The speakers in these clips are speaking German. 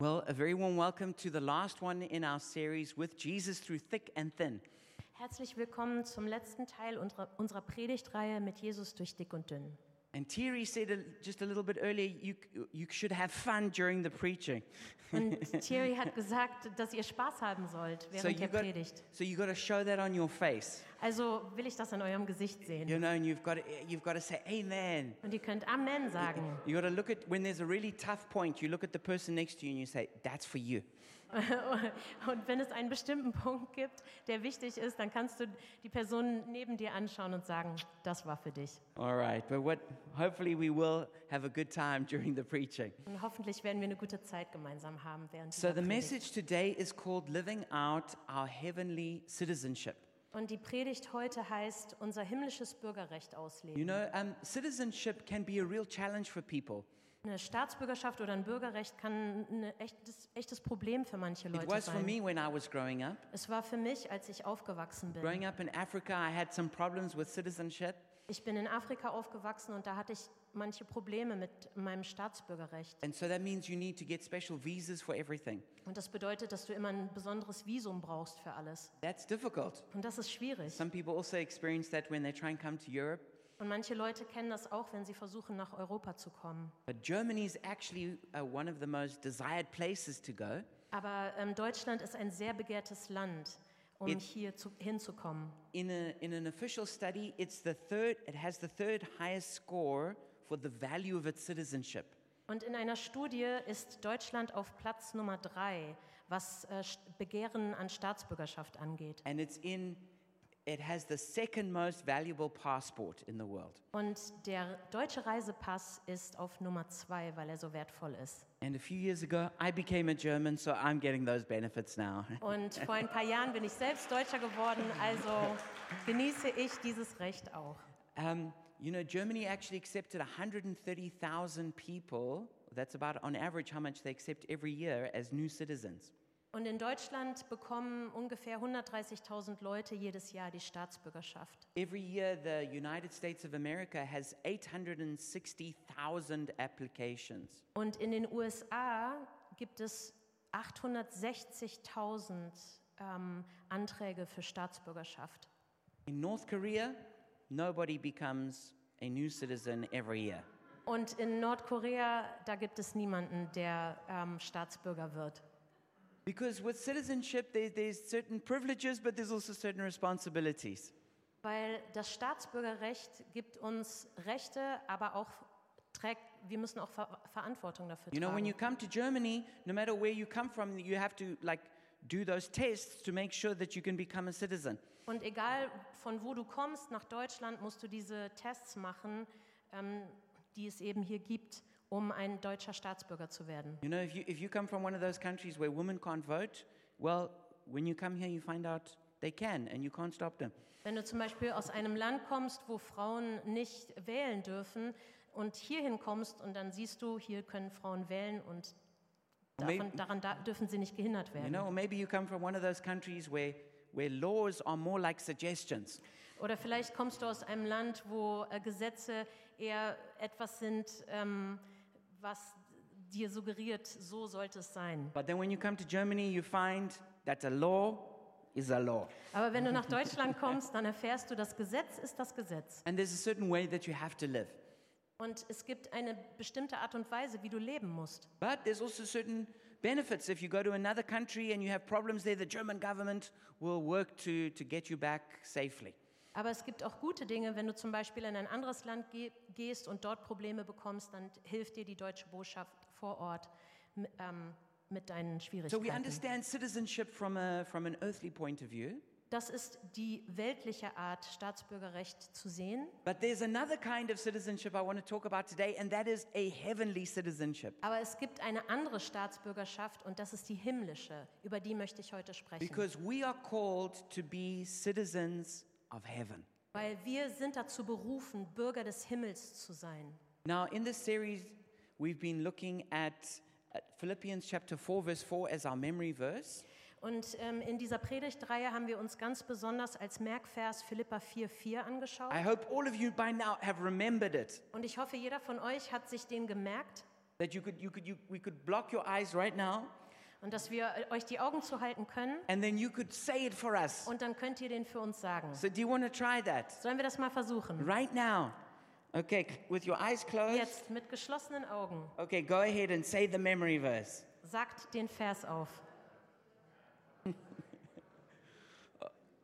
Well, a very warm welcome to the last one in our series with Jesus through thick and thin. Herzlich willkommen zum letzten Teil unserer, unserer Predigtreihe mit Jesus durch dick und dünn. And Thierry said a, just a little bit earlier, you, you should have fun during the preaching. Und Thierry hat gesagt, dass ihr Spaß haben sollt während you der got, Predigt. so you got to show that on your face, Also will ich das an eurem Gesicht sehen. you know, and you've got to, you've got to say Amen. Und ihr könnt Amen sagen. You got to look at when there's a really tough point. You look at the person next to you and you say, "That's for you." Und wenn es einen bestimmten Punkt gibt, der wichtig ist, dann kannst du die Person neben dir anschauen und sagen, das war für dich. All right, but what? Hopefully, we will have a good time during the preaching. Und hoffentlich werden wir eine gute Zeit gemeinsam haben während So the message today is called "Living Out Our Heavenly Citizenship." Und die Predigt heute heißt, unser himmlisches Bürgerrecht ausleben. You know, um, citizenship can be a real challenge for people. Eine Staatsbürgerschaft oder ein Bürgerrecht kann ein echtes, echtes Problem für manche It Leute was for sein. me when I was growing up. Es war für mich, als ich aufgewachsen bin. Growing up in Africa, I had some problems with citizenship. Ich bin in Afrika aufgewachsen und da hatte ich manche Probleme mit meinem Staatsbürgerrecht. And so that means you need to get special visas for everything. Und das bedeutet, dass du immer ein besonderes Visum brauchst für alles. That's difficult. Und das ist schwierig. Some people also experience that when they try and come to Europe. Und manche Leute kennen das auch, wenn sie versuchen, nach Europa zu kommen. But Germany is actually uh, one of the most desired places to go. Aber ähm, Deutschland ist ein sehr begehrtes Land, um It- hier zu, hinzukommen. In, a, in an official study, it's the third, it has the third highest score for the value of its citizenship. Und in einer Studie ist Deutschland auf Platz Nummer drei, was äh, Begehren an Staatsbürgerschaft angeht. And it's in, it has the second most valuable passport in the world. Und der deutsche Reisepass ist auf Nummer zwei, weil er so wertvoll ist. And a few years ago, I became a German, so I'm getting those benefits now. Und vor ein paar Jahren bin ich selbst Deutscher geworden, also genieße ich dieses Recht auch. Um, you know, Germany actually accepted 130,000 people. That's about, on average, how much they accept every year as new citizens. Und in Deutschland bekommen ungefähr 130.000 Leute jedes Jahr die Staatsbürgerschaft. Every year, the United States of America has 860,000 applications. Und in den USA gibt es 860.000 ähm, Anträge für Staatsbürgerschaft. In North Korea, nobody becomes a new citizen every year. Und in Nordkorea, da gibt es niemanden, der ähm, Staatsbürger wird. Because with citizenship, there, there's certain privileges, but there's also certain responsibilities. Weil das Staatsbürgerrecht gibt uns Rechte, aber auch trägt, wir müssen auch Ver Verantwortung dafür You know, when tragen. you come to Germany, no matter where you come from, you have to like do those tests to make sure that you can become a citizen. Und egal von wo du kommst nach Deutschland, musst du diese Tests machen, ähm, die es eben hier gibt, um ein deutscher Staatsbürger zu werden. You know, if you, if you come from one of those countries where women can't vote, well, when you come here, you find out they can and you can't stop them. Wenn du zum Beispiel aus einem Land kommst, wo Frauen nicht wählen dürfen und hierhin kommst und dann siehst du, hier können Frauen wählen und davon, daran da, dürfen sie nicht gehindert You werden. know, or maybe you come from one of those countries where, where laws are more like suggestions. Oder vielleicht kommst du aus einem Land, wo äh, Gesetze eher etwas sind, ähm, was dir suggeriert, so sollte es sein. But then when you come to Germany, you find that a law is a law. Aber wenn du nach Deutschland kommst, dann erfährst du, das Gesetz ist das Gesetz. And there's a certain way that you have to live. Und es gibt eine bestimmte Art und Weise, wie du leben musst. But there's also certain benefits. If you go to another country and you have problems there, the German government will work to, to get you back safely. Aber es gibt auch gute Dinge, wenn du zum Beispiel in ein anderes Land ge gehst und dort Probleme bekommst, dann hilft dir die deutsche Botschaft vor Ort ähm, mit deinen So we Schwierigkeiten. understand citizenship from, a, from an earthly point of view. Das ist die weltliche Art, Staatsbürgerrecht zu sehen. But there's another kind of citizenship I want to talk about today, and that is a heavenly citizenship. Aber es gibt eine andere Staatsbürgerschaft und das ist die himmlische. Über die möchte ich heute sprechen. Because we are called to be citizens of heaven. Weil wir sind dazu berufen, Bürger des Himmels zu sein. Now, in this series, we've been looking at, Philippians chapter 4, verse 4 as our memory verse. Und ähm, in dieser Predigtreihe haben wir uns ganz besonders als Merkvers Philippa 4,4 angeschaut. I hope all of you by now have remembered it. Und ich hoffe, jeder von euch hat sich den gemerkt. that you could, you could, you, we could block your eyes right now, Und dass wir äh, euch die Augen zuhalten können and then you could say it for us. und dann könnt ihr den für uns sagen. So, do you want to try that? Sollen wir das mal versuchen? Right now. Okay, with your eyes closed. Jetzt mit geschlossenen Augen. Okay, go ahead and say the memory verse. Sagt den Vers auf.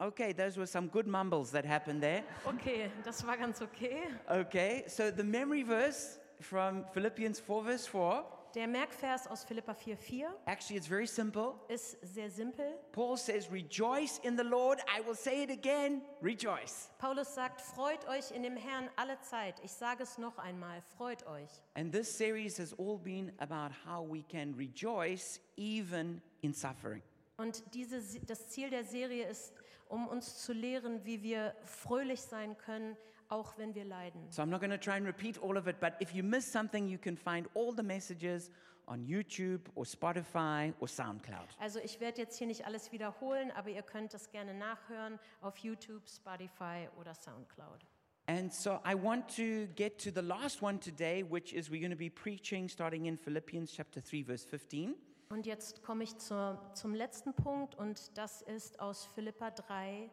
Okay, those were some good mumbles that happened there. Okay, das war ganz okay. Okay, so the memory verse from Philippians 4, verse 4, Der Merkvers aus Philippa 4,4 actually, it's very simple. ist sehr simpel. Paul says, Rejoice in the Lord. I will say it again, rejoice. Paulus sagt, freut euch in dem Herrn alle Zeit. Ich sage es noch einmal, freut euch. And this series has all been about how we can rejoice even in suffering. Und diese, das Ziel der Serie ist, um uns zu lehren, wie wir fröhlich sein können, auch wenn wir leiden. So I'm not going to try and repeat all of it, but if you miss something, you can find all the messages on YouTube or Spotify or SoundCloud. Also ich werde jetzt hier nicht alles wiederholen, aber ihr könnt es gerne nachhören auf YouTube, Spotify oder SoundCloud. And so I want to get to the last one today, which is we're going to be preaching starting in Philippians chapter 3, verse 15. Und jetzt komme ich zur, zum letzten Punkt und das ist aus Philippa 3,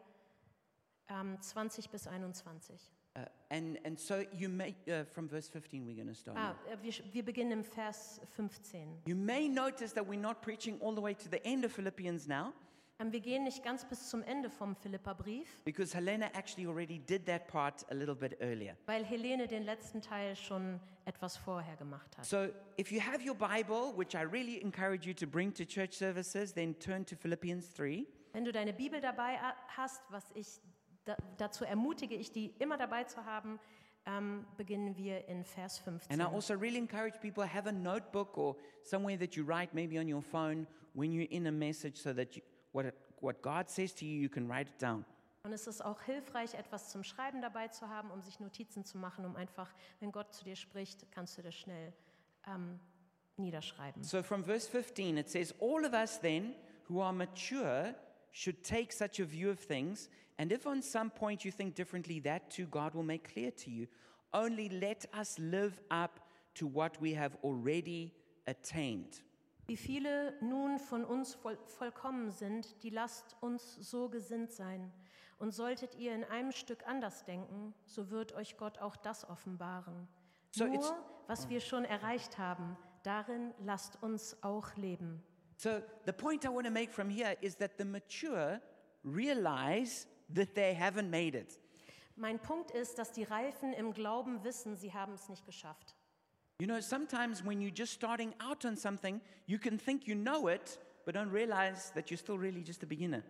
ähm, 20 bis 21. Uh, and, and so you may, uh, from verse 15, we're going to start. Ah, äh, wir, wir beginnen im Vers 15. You may notice that we're not preaching all the way to the end of Philippians now, Ähm, wir gehen nicht ganz bis zum Ende vom Philippa-Brief, because Helena actually already did that part a little bit earlier. weil Helene den letzten Teil schon etwas vorher gemacht hat. So if you have your Bible, which I really encourage you to bring to church services, then turn to Philippians 3. Wenn du deine Bibel dabei a- hast, was ich da, dazu ermutige, ich die immer dabei zu haben, ähm, beginnen wir in Vers 15. And I also really encourage people have a notebook or somewhere that you write, maybe on your phone, when you're in a message, so that you, what, what God says to you, you can write it down. Und es ist auch hilfreich, etwas zum Schreiben dabei zu haben, um sich Notizen zu machen, um einfach, wenn Gott zu dir spricht, kannst du das schnell ähm, niederschreiben. So from verse 15, it says, All of us then who are mature should take such a view of things, and if on some point you think differently, that too God will make clear to you. Only let us live up to what we have already attained. Wie viele nun von uns voll, vollkommen sind, die lasst uns so gesinnt sein. Und solltet ihr in einem Stück anders denken, so wird euch Gott auch das offenbaren. So it's- Nur, was wir schon erreicht haben, darin lasst uns auch leben. So the point I want to make from here is that the mature realize that they haven't made it. Mein Punkt ist, dass die Reifen im Glauben wissen, sie haben es nicht geschafft. You know, sometimes when you're just starting out on something, you can think you know it, but don't realize that you're still really just a beginner.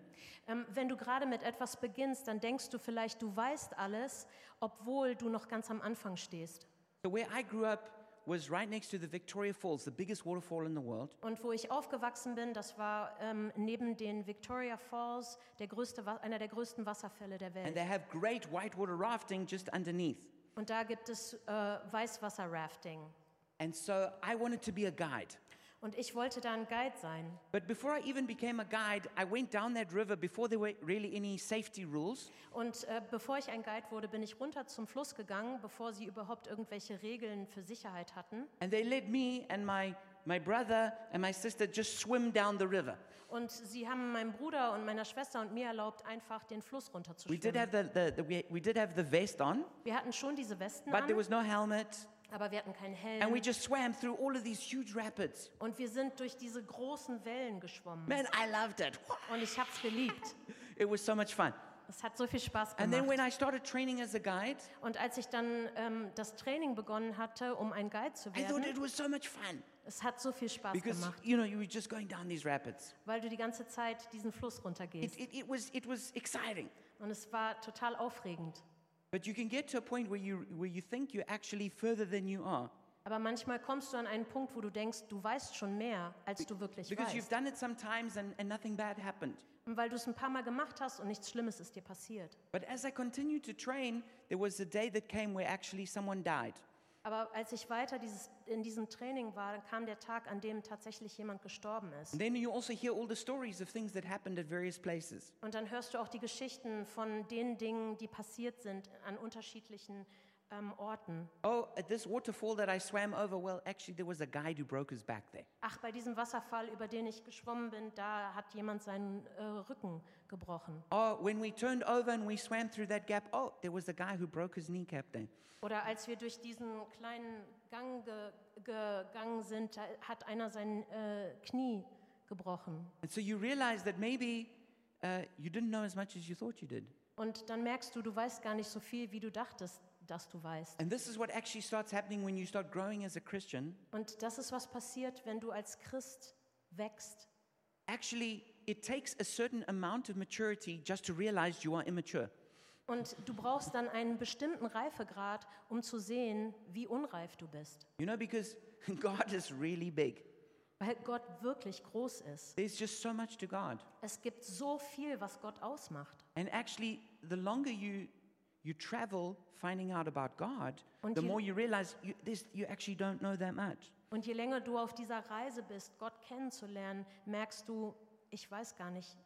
Ähm, wenn du gerade mit etwas beginnst, dann denkst du vielleicht, du weißt alles, obwohl du noch ganz am Anfang stehst. So where I grew up was right next to the Victoria Falls, the biggest waterfall in the world. Und wo ich aufgewachsen bin, das war ähm, neben den Victoria Falls der größte, einer der größten Wasserfälle der And Welt. they have great whitewater rafting just underneath. Und da gibt es äh, Weißwasser-Rafting. And so I wanted to be a guide. Und ich wollte da ein Guide sein. But before I even became a guide, I went down that river before there were really any safety rules. Und äh, bevor ich ein Guide wurde, bin ich runter zum Fluss gegangen, bevor sie überhaupt irgendwelche Regeln für Sicherheit hatten. And they let me and my, my brother and my sister just swim down the river. Und sie haben meinem Bruder und meiner Schwester und mir erlaubt, einfach den Fluss We did have the, the, the we, we did have the vest on, Wir hatten schon diese Westen but there an, was no helmet. Aber wir hatten keinen And we Helm. just swam through all of these huge rapids. Und wir sind durch diese großen Wellen geschwommen. Man, I loved it. Und ich habe es geliebt. It was so much fun. Es hat so viel Spaß And then when gemacht. I started training as a guide, Und als ich dann ähm, das Training begonnen hatte, um ein Guide zu I thought werden, it was so much fun es hat so viel Spaß because gemacht, you know you were just going down these rapids. weil du die ganze Zeit diesen Fluss It, runtergehst. it, it was it was exciting, Und es war total aufregend. But you can get to a point where you where you think you're actually further than you are Aber manchmal kommst du an einen Punkt, wo du denkst, du weißt schon mehr, als du wirklich because you've weißt. done it sometimes and, and nothing bad happened. Und weil du es ein paar Mal gemacht hast und nichts Schlimmes ist dir passiert. But as I continued to train, there was a day that came where actually someone died. Aber als ich weiter dieses, in diesem Training war, dann kam der Tag, an dem tatsächlich jemand gestorben ist. And then you also hear all the stories of things that happened at various places. Und dann hörst du auch die Geschichten von den Dingen, die passiert sind an unterschiedlichen ähm, Orten. Oh, at this waterfall that I swam over, well, actually, there was a guy who broke his back there. Ach, bei diesem Wasserfall, über den ich geschwommen bin, da hat jemand seinen äh, Rücken gebrochen. Oh, when we turned over and we swam through that gap, oh, there was a guy who broke his kneecap there. Oder als wir durch diesen kleinen Gang ge gegangen sind, hat einer sein äh, Knie gebrochen. And so you realize that maybe uh, you didn't know as much as you thought you did. Und dann merkst du, du weißt gar nicht so viel, wie du dachtest, dass du weißt. And this is what actually starts happening when you start growing as a Christian. Und das ist, was passiert, wenn du als Christ wächst. Actually, it takes a certain amount of maturity just to realize you are immature. Und du brauchst dann einen bestimmten Reifegrad, um zu sehen, wie unreif du bist. You know, because God is really big. Weil Gott wirklich groß ist. There's just so much to God. Es gibt so viel, was Gott ausmacht. And actually, the longer you you travel finding out about God, Und the je- more you realize you, this, you actually don't know that much. Und je länger du auf dieser Reise bist, Gott kennenzulernen, merkst du, ich weiß gar nicht,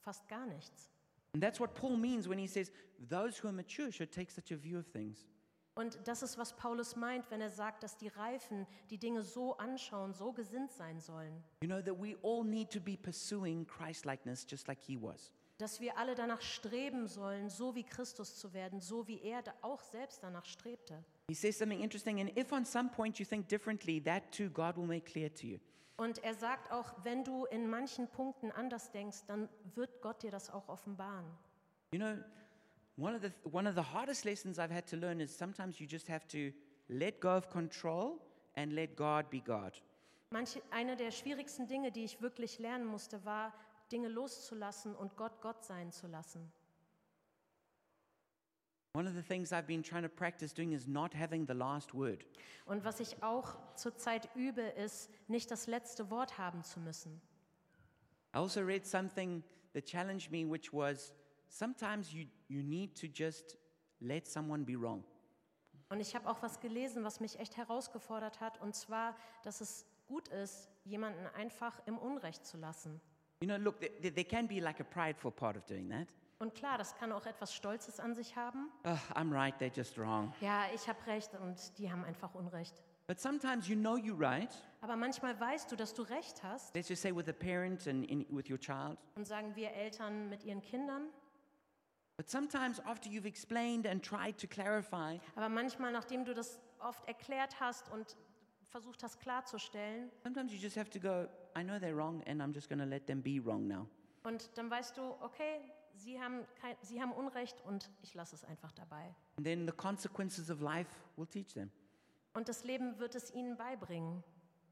fast gar nichts. And that's what Paul means when he says, those who are mature should take such a view of things. Und das ist, was Paulus meint, wenn er sagt, dass die Reifen die Dinge so anschauen, so gesinnt sein sollen. You know, that we all need to be pursuing Christ likeness just like he was. Dass wir alle danach streben sollen, so wie Christus zu werden, so wie er auch selbst danach strebte. He says something interesting, and if on some point you think differently, that too God will make clear to you. Und er sagt auch, wenn du in manchen Punkten anders denkst, dann wird Gott dir das auch offenbaren. You know, one of the one of the hardest lessons I've had to learn is sometimes you just have to let go of control and let God be God. Manche, eine der schwierigsten Dinge, die ich wirklich lernen musste, war, Dinge loszulassen und Gott Gott sein zu lassen. One of the things I've been trying to practice doing is not having the last word. Und was ich auch zurzeit übe, ist, nicht das letzte Wort haben zu müssen. I also read something that challenged me, which was sometimes you, you need to just let someone be wrong. Und ich habe auch was gelesen, was mich echt herausgefordert hat, und zwar, dass es gut ist, jemanden einfach im Unrecht zu lassen. You know, look, there, there can be like a prideful part of doing that. Und klar, das kann auch etwas Stolzes an sich haben. Oh, I'm right, they're just wrong. Ja, ich habe recht und die haben einfach Unrecht. But sometimes you know you're right. Aber manchmal weißt du, dass du recht hast Let's just say with a parent and in, with your child. und sagen wir Eltern mit ihren Kindern. But sometimes after you've explained and tried to clarify, Aber manchmal, nachdem du das oft erklärt hast und versucht hast klarzustellen, sometimes you just have to go, I know they're wrong and I'm just going to let them be wrong now. und dann weißt du, okay, sie haben, kein, sie haben Unrecht und ich lasse es einfach dabei. And then the consequences of life will teach them. Und das Leben wird es ihnen beibringen.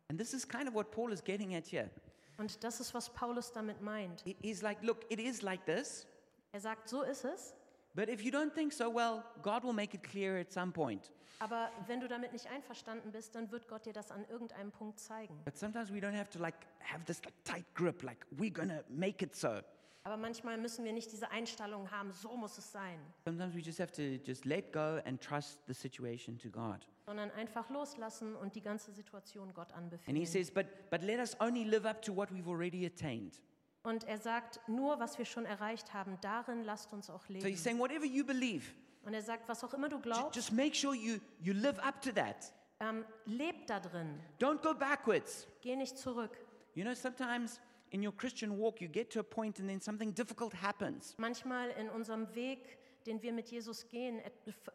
And this is kind of what Paul is getting at here. Und das ist, was Paulus damit meint. He- He's like, look, it is like this, Er sagt, so ist es. But if you don't think so, well, God will make it clear at some point. Aber wenn du damit nicht einverstanden bist, dann wird Gott dir das an irgendeinem Punkt zeigen. But sometimes we don't have to like have this like, tight grip, like we're to make it so. Aber manchmal müssen wir nicht diese Einstellung haben, so muss es sein, Sometimes we just have to just let go and trust the situation to God. sondern einfach loslassen und die ganze Situation Gott And he anbefehlen. says, but, but let us only live up to what we've already attained. Und er sagt, nur was wir schon erreicht haben, darin lasst uns auch So he's leben. saying, whatever you believe, Und er sagt, was auch immer du ju- glaubst, just make sure you, you live up to that. ähm, leb da drin, Don't go backwards. geh nicht zurück. You know, sometimes in your Christian walk, you get to a point and then something difficult happens. Manchmal in unserem Weg, den wir mit Jesus gehen,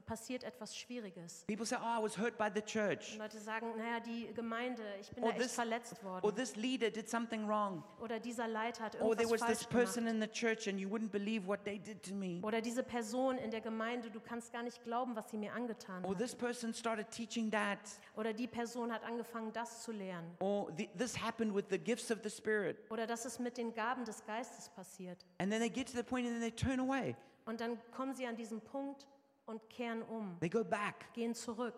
passiert etwas Schwieriges. People say, oh, I was hurt by the church. Leute sagen, naja, die Gemeinde, ich bin Or da echt this- verletzt Or worden. this leader did something wrong. Oder dieser Leiter hat Or there was irgendwas this falsch person gemacht. in the church and you wouldn't believe what they did to me. Oder diese Person in der Gemeinde, du kannst gar nicht glauben, was sie mir angetan Or hat. this person started teaching that. Oder die Person hat angefangen, das zu lernen. Or the, this happened with the gifts of the Spirit. Oder das ist mit den Gaben des Geistes passiert. And then they get to the point and then they turn away. Und dann kommen sie an diesen Punkt und kehren um, They go back gehen zurück.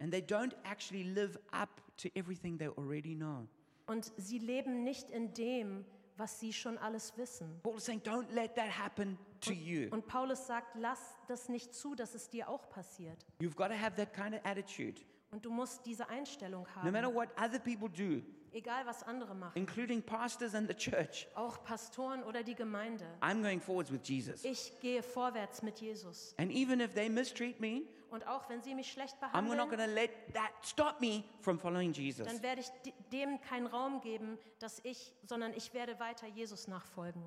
and they don't actually live up to everything they already know. Und sie leben nicht in dem, was sie schon alles wissen. Paul is saying, don't let that happen to you. Und Paulus sagt, lass das nicht zu, dass es dir auch passiert. You've got to have that kind of attitude. Und du musst diese Einstellung No matter haben, what other people do, egal was andere machen, including pastors and the church, auch Pastoren oder die Gemeinde. I'm going forwards with Jesus. Ich gehe vorwärts mit Jesus. And even if they mistreat me, und auch wenn sie mich schlecht I'm not behandeln, going to let that stop me from following Jesus. dann werde ich de- dem keinen Raum geben, dass ich, sondern ich werde weiter Jesus nachfolgen.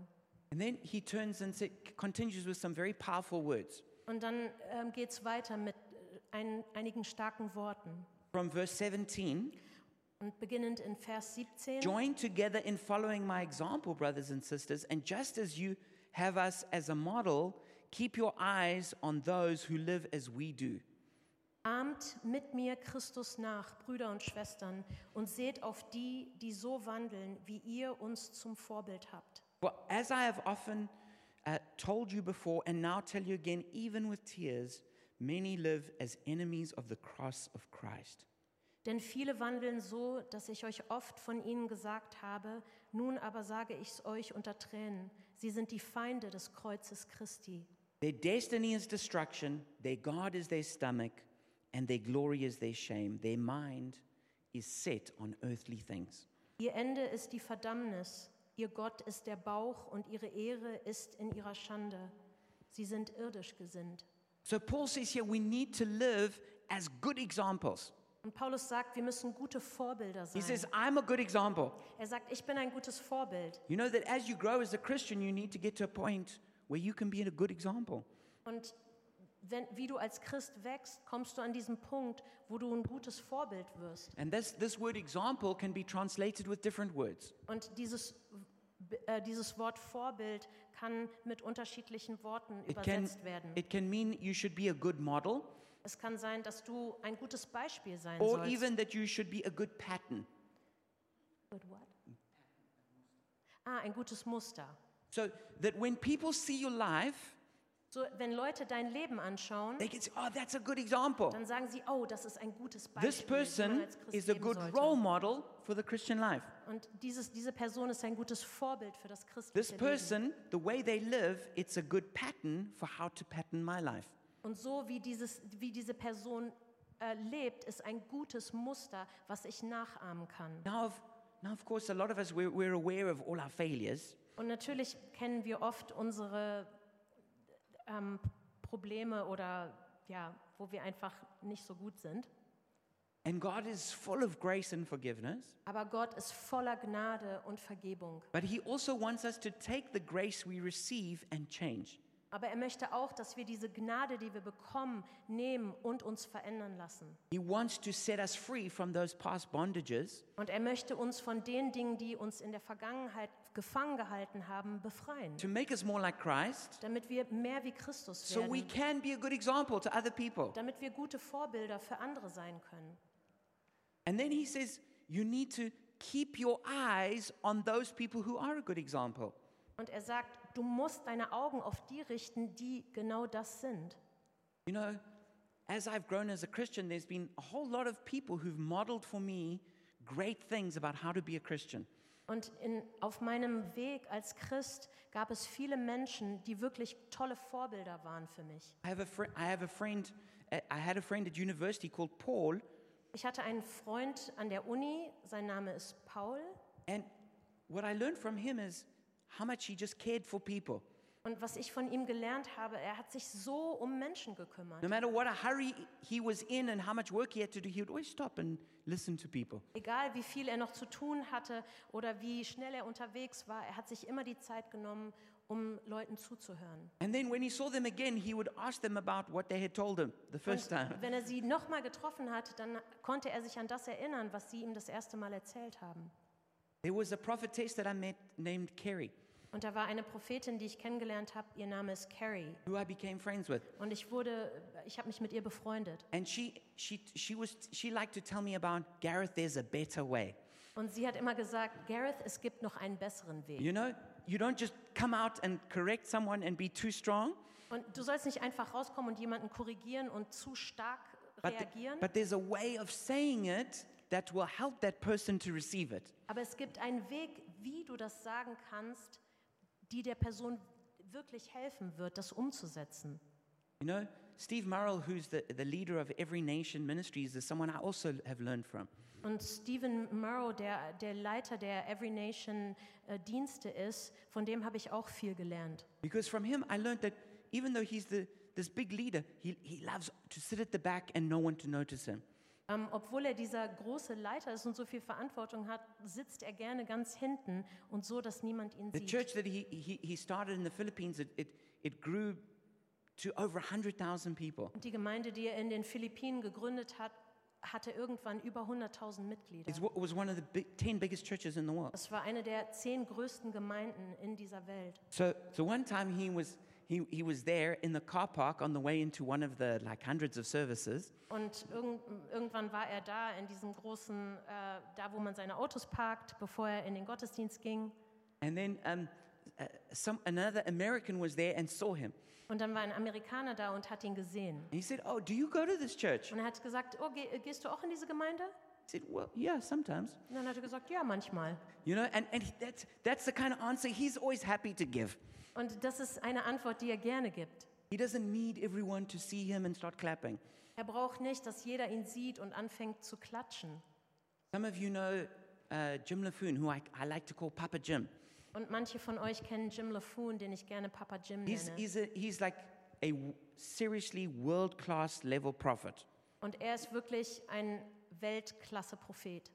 And then he turns and continues with some very powerful words. Und dann ähm, geht es weiter mit äh, ein, einigen starken Worten. From verse 17 Und beginnend in Vers 17. Join together in following my example, brothers and sisters, and just as you have us as a model, keep your eyes on those who live as we do. Ahmt mit mir Christus nach, Brüder und Schwestern, und seht auf die, die so wandeln, wie ihr uns zum Vorbild habt. For as I have often uh, told you before, and now tell you again, even with tears, many live as enemies of the cross of Christ. Denn viele wandeln so, dass ich euch oft von ihnen gesagt habe, nun aber sage ich es euch unter Tränen, sie sind die Feinde des Kreuzes Christi. Their destiny is destruction, their God is their stomach, and their glory is their shame. Their mind is set on earthly things. Ihr Ende ist die Verdammnis, ihr Gott ist der Bauch und ihre Ehre ist in ihrer Schande. Sie sind irdisch gesinnt. So Paul says here we need to live as good examples. Und Paulus sagt, wir müssen gute Vorbilder He sein. says, I'm a good example. Er sagt, ich bin ein gutes Vorbild. You know that as you grow as a Christian, you need to get to a point where you can be a good example. Und wenn, wie du als Christ wächst, kommst du an diesen Punkt, wo du ein gutes Vorbild wirst. And this, this word example can be translated with different words. Und dieses, äh, dieses Wort Vorbild kann mit unterschiedlichen Worten It can, übersetzt werden. it can mean you should be a good model, Es kann sein, dass du ein gutes Beispiel sein or sollst. even that you should be a good pattern. Good what? Ah, ein gutes Muster. So that when people see your life, So, wenn Leute dein Leben anschauen, they can say, oh, that's a good example. dann sagen sie, oh, das ist ein gutes Beispiel. This wie man person als Christ is a leben good sollte. role model for the Christian life. Und dieses, diese Person ist ein gutes Vorbild für das This christliche Leben. person, the way they live, it's a good pattern for how to pattern my life. Und so wie, dieses, wie diese Person äh, lebt, ist ein gutes Muster, was ich nachahmen kann. Now, of, now, of course, a lot of us, we're, we're aware of all our failures. Und natürlich kennen wir oft unsere ähm, Probleme oder ja, wo wir einfach nicht so gut sind. And God is full of grace and forgiveness. Aber Gott ist voller Gnade und Vergebung. But He also wants us to take the grace we receive and change. Aber er möchte auch, dass wir diese Gnade, die wir bekommen, nehmen und uns verändern lassen. He wants to set us free from those past bondages Und er möchte uns von den Dingen, die uns in der Vergangenheit gefangen gehalten haben, befreien. to make us more like Christ Damit wir mehr wie Christus so we werden. can be a good example to other people. Damit wir gute Vorbilder für andere sein können. And then He says, you need to keep your eyes on those people who are a good example. Und er sagt, du musst deine Augen auf die richten, die genau das sind. You know, as I've grown as a Christian, there's been a whole lot of people who've modeled for me great things about how to be a Christian. Und in, auf meinem Weg als Christ gab es viele Menschen, die wirklich tolle Vorbilder waren für mich. I have a, fri I have a friend, uh, I had a friend at university called Paul, Ich hatte einen Freund an der Uni, sein Name ist Paul. and what I learned from him is how much he just cared for people. Und was ich von ihm gelernt habe, er hat sich so um Menschen gekümmert. No matter what a hurry he was in and how much work he had to do, he would always stop and listen to people. Egal wie viel er noch zu tun hatte oder wie schnell er unterwegs war, er hat sich immer die Zeit genommen, um Leuten zuzuhören. And then when he saw them again, he would ask them about what they had told him the first Und time. wenn er sie nochmal getroffen hat, dann konnte er sich an das erinnern, was sie ihm das erste Mal erzählt haben. There was a prophetess that I met named Carrie, Und da war eine Prophetin, die ich kennengelernt habe, ihr Name ist Carrie. who I became friends with. Und ich wurde, ich habe mich mit ihr befreundet. And she, she, she, was, she liked to tell me about Gareth, there's a better way. Und sie hat immer gesagt, Gareth, es gibt noch einen besseren Weg. You know, you don't just come out and correct someone and be too strong, Und du sollst nicht einfach rauskommen und jemanden korrigieren und zu stark but, reagieren. but there's a way of saying it that will help that person to receive it. Aber es gibt einen Weg, wie du das sagen kannst, die der Person wirklich helfen wird, das umzusetzen. You know, Steve Murrell, who's the, the leader of Every Nation Ministries, is someone I also have learned from. Und Stephen Murrow, der, der Leiter der Every Nation äh, Dienste ist, von dem habe ich auch viel gelernt. Because from him, I learned that even though he's the, this big leader, he, he loves to sit at the back and no one to notice him. Ähm, obwohl er dieser große Leiter ist und so viel Verantwortung hat, sitzt er gerne ganz hinten und so, dass niemand ihn The sieht. church that he, he, he started in the Philippines, it, it, it grew to over 100,000 people. Und die Gemeinde, die er in den Philippinen gegründet hat, hatte irgendwann über 100.000 Mitglieder. It was one of the big, 10 biggest churches in the world. Es war eine der zehn größten Gemeinden in dieser Welt. So, so one time he was, he, he was there in the car park on the way into one of the like hundreds of services. Und irgend, irgendwann war er da in diesem großen, äh, da wo man seine Autos parkt, bevor er in den Gottesdienst ging. And then um, uh, some, another American was there and saw him. Und dann war ein Amerikaner da und hat ihn gesehen. And he said, Oh, do you go to this church? Und er hat gesagt, oh, geh, gehst du auch in diese Gemeinde? I said, Well, yeah, sometimes. Und dann hat er gesagt, ja, manchmal. You know, and, and that's, that's the kind of answer he's always happy to give. Und das ist eine Antwort, die er gerne gibt. He doesn't need everyone to see him and start clapping. Er braucht nicht, dass jeder ihn sieht und anfängt zu klatschen. Some of you know uh, Jim LaFoon, who I, I like to call Papa Jim. Und manche von euch kennen Jim LaFoon, den ich gerne Papa Jim He's, nenne. he's, a, he's like a seriously world class level prophet. Und er ist wirklich ein Weltklasse-Prophet.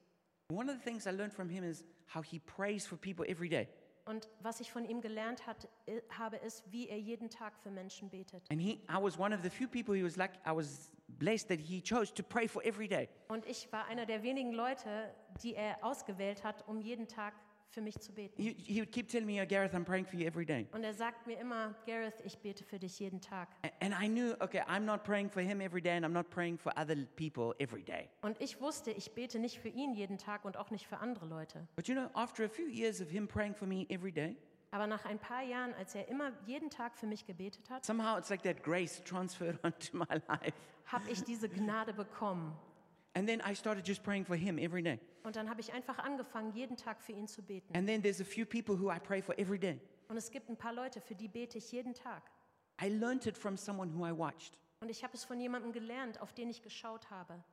One of the things I learned from him is how he prays for people every day. Und was ich von ihm gelernt hat, habe, ist, wie er jeden Tag für Menschen betet. And he, I was one of the few people he was like, I was blessed that he chose to pray for every day. Und ich war einer der wenigen Leute, die er ausgewählt hat, um jeden Tag für mich zu beten. He, he would keep telling me, oh, Gareth, I'm praying for you every day. Und er sagt mir immer, Gareth, ich bete für dich jeden Tag. And I knew, okay, I'm not praying for him every day and I'm not praying for other people every day. Und ich wusste, ich bete nicht für ihn jeden Tag und auch nicht für andere Leute. But you know, after a few years of him praying for me every day, Aber nach ein paar Jahren, als er immer jeden Tag für mich gebetet hat, somehow it's like that grace transferred onto my life. habe ich diese Gnade bekommen. And then I started just praying for him every day. Und dann habe ich einfach angefangen, jeden Tag für ihn zu beten. And then there's a few people who I pray for every day. Und es gibt ein paar Leute, für die bete ich jeden Tag. I learned it from someone who I watched. Und ich habe es von jemandem gelernt, auf den ich geschaut habe.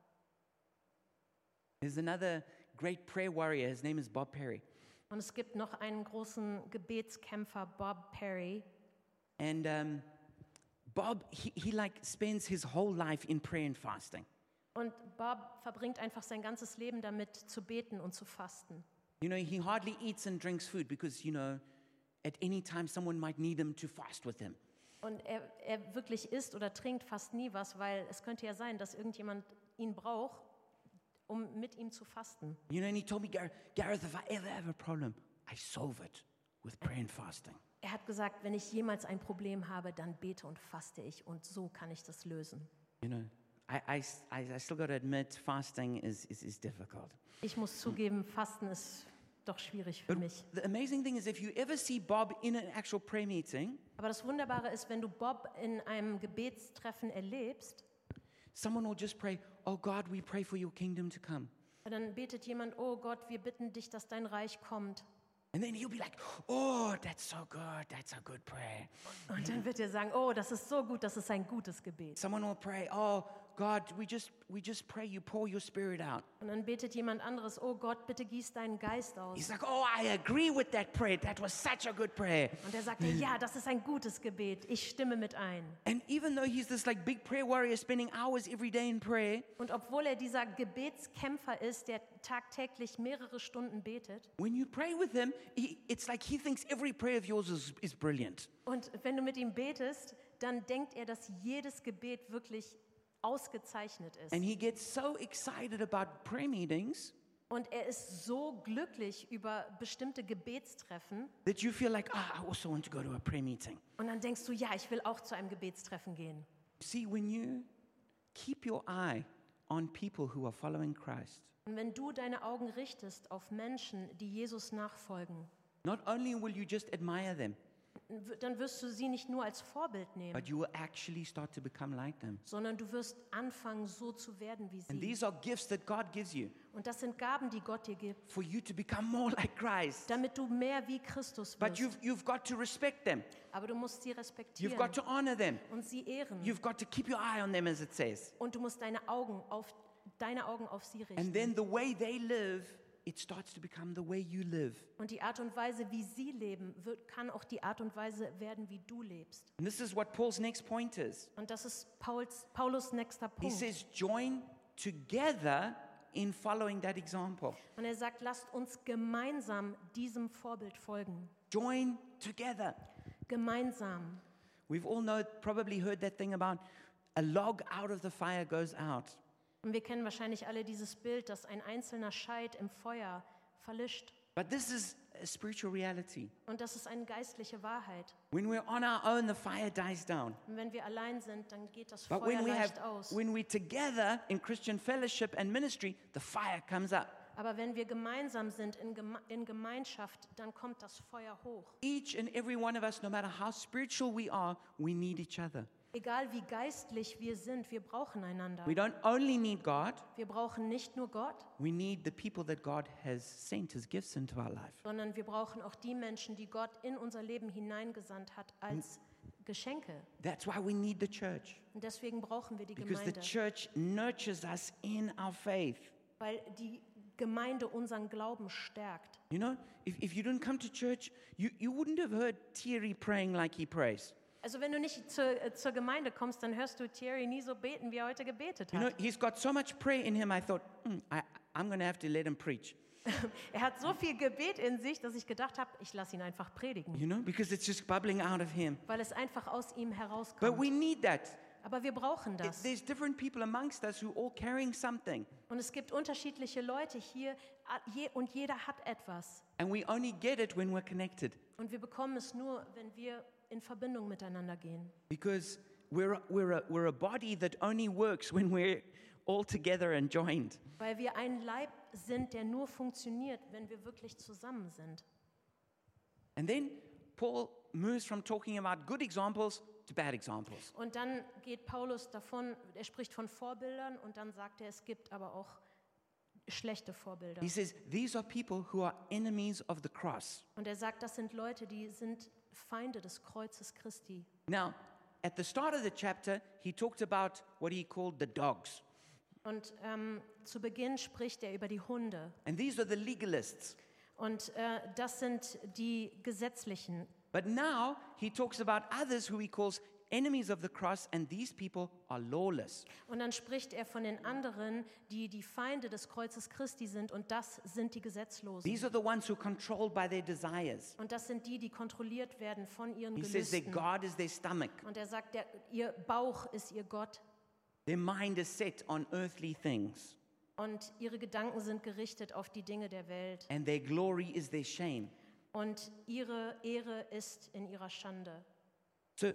There's another great prayer warrior. His name is Bob Perry. Und es gibt noch einen großen Gebetskämpfer, Bob Perry. And um, Bob, he, he like spends his whole life in prayer and fasting. Und Bob verbringt einfach sein ganzes Leben damit, zu beten und zu fasten. You know, he hardly eats and drinks food because, you know, at any time someone might need him to fast with him. Und er, er wirklich isst oder trinkt fast nie was, weil es könnte ja sein, dass irgendjemand ihn braucht, um mit ihm zu fasten. You know, and he told me, Gareth, Gareth, if I ever have a problem, I solve it with prayer and fasting. Er hat gesagt, wenn ich jemals ein Problem habe, dann bete und faste ich und so kann ich das lösen. You know, I, I I- I still got to admit, fasting is, is, is difficult. Ich muss zugeben, Fasten ist doch schwierig für But mich. the amazing thing is, if you ever see Bob in an actual prayer meeting, Aber das Wunderbare ist, wenn du Bob in einem Gebetstreffen erlebst, someone will just pray, Oh God, we pray for your kingdom to come. dann betet jemand, oh Gott, wir bitten dich, dass dein Reich kommt. And then he'll be like, Oh, that's so good. That's a good prayer. Und dann wird er sagen, oh, das ist so gut, das ist ein gutes Gebet. Someone will pray, Oh, God, we just, we just pray you pour your spirit out. Und dann betet jemand anderes, oh Gott, bitte gieß deinen Geist aus. He's like, Oh, I agree with that prayer. That was such a good prayer. Und er sagte, ja, das ist ein gutes Gebet, ich stimme mit ein. And even though he's this like big prayer warrior spending hours every day in prayer, Und obwohl er dieser Gebetskämpfer ist, der tagtäglich mehrere Stunden betet, when you pray with him, he, it's like he thinks every prayer of yours is, is brilliant. und wenn du mit ihm betest, dann denkt er, dass jedes Gebet wirklich ausgezeichnet ist. And he gets so excited about prayer meetings Und er ist so glücklich über bestimmte Gebetstreffen. that you feel like, ah, I also want to go to a prayer meeting. Und dann denkst du, ja, ich will auch zu einem Gebetstreffen gehen. See, when you keep your eye on people who are following Christ, Und wenn du deine Augen richtest auf Menschen, die Jesus nachfolgen, not only will you just admire them, dann wirst du sie nicht nur als Vorbild nehmen, but you will actually start to become like them. sondern du wirst anfangen, so zu werden wie And sie. these are gifts that God gives you Und das sind Gaben, die Gott dir gibt, for you to become more like Christ. damit du mehr wie Christus But you've, wirst. you've got to respect them. Aber du musst sie You've respektieren got to honor them. und sie ehren. You've got to keep your eye on them, as it says. Und du musst deine Augen auf, deine Augen auf sie And richten. then the way they live it starts to become the way you live. Und die Art und Weise, wie sie leben, wird, kann auch die Art und Weise werden, wie du lebst. And this is what Paul's next point is. Und das ist Pauls, Paulus nächster He Punkt. says, join together in following that example. Und er sagt, lasst uns gemeinsam diesem Vorbild folgen. Join together. Gemeinsam. We've all know, probably heard that thing about a log out of the fire goes out. Und wir kennen wahrscheinlich alle dieses Bild, dass ein einzelner Scheit im Feuer verlischt. But this is a spiritual reality. Und das ist eine geistliche Wahrheit. When we're on our own, the fire dies down. Und wenn wir allein sind, dann geht das But Feuer when we have, aus. when we're together in Christian fellowship and ministry, the fire comes up. Aber wenn wir gemeinsam sind in, Geme in Gemeinschaft, dann kommt das Feuer hoch. Each and every one of us, no matter how spiritual we are, we need each other. Egal wie geistlich wir sind, wir brauchen einander. We don't only need God, Wir brauchen nicht nur Gott, we need the people that God has sent as gifts into our life. sondern wir brauchen auch die Menschen, die Gott in unser Leben hineingesandt hat als Geschenke. That's why we need the church. Und deswegen brauchen wir die Because the Gemeinde, church nurtures us in our faith. weil die Gemeinde unseren Glauben stärkt. You know, if, if you didn't come to church, you, you wouldn't have heard Thierry praying like he prays. Also wenn du nicht zur, äh, zur Gemeinde kommst, dann hörst du Thierry nie so beten, wie er heute gebetet You know, hat. he's got so much prayer in him, I thought, "Hmm, I, I'm going to have to let him preach. Er hat so viel Gebet in sich, dass ich gedacht habe, ich lasse ihn einfach predigen, You know, because it's just bubbling out of him. weil es einfach aus ihm But herauskommt. we need that. Aber wir brauchen das. There's different people amongst us who are all carrying something. Und es gibt unterschiedliche Leute hier und jeder hat etwas. And we only get it when we're connected. Und wir bekommen es nur, wenn wir in Verbindung miteinander gehen. Because we're, a- we're, a, we're a body that only works when we're all together and joined. Weil wir ein Leib sind, der nur funktioniert, wenn wir wirklich zusammen sind. And then Paul moves from talking about good examples to bad examples. Und dann geht Paulus davon, er spricht von Vorbildern und dann sagt er, es gibt aber auch schlechte Vorbilder. He says, These are people who are enemies of the cross. Und er sagt, das sind Leute, die sind Feinde des Kreuzes Christi. Now, at the start of the chapter, he talked about what he called the dogs. Und ähm, zu Beginn spricht er über die Hunde. And these are the legalists. Und äh, das sind die Gesetzlichen. But now he talks about others who he calls enemies of the cross, and these people are lawless. Und dann spricht er von den anderen, die die Feinde des Kreuzes Christi sind. Und das sind die Gesetzlosen. These are the ones who are controlled by their desires. Und das sind die, die kontrolliert werden von ihren He says their Gelüsten. God is their stomach, Und er sagt, der, ihr Bauch ist ihr Gott. their mind is set on earthly things, Und ihre Gedanken sind gerichtet auf die Dinge der Welt. and their glory is their shame. Und ihre Ehre ist in ihrer Schande. So,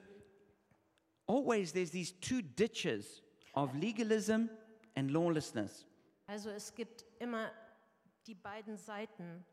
always there's these two ditches of legalism and lawlessness. Also es gibt immer die beiden Seiten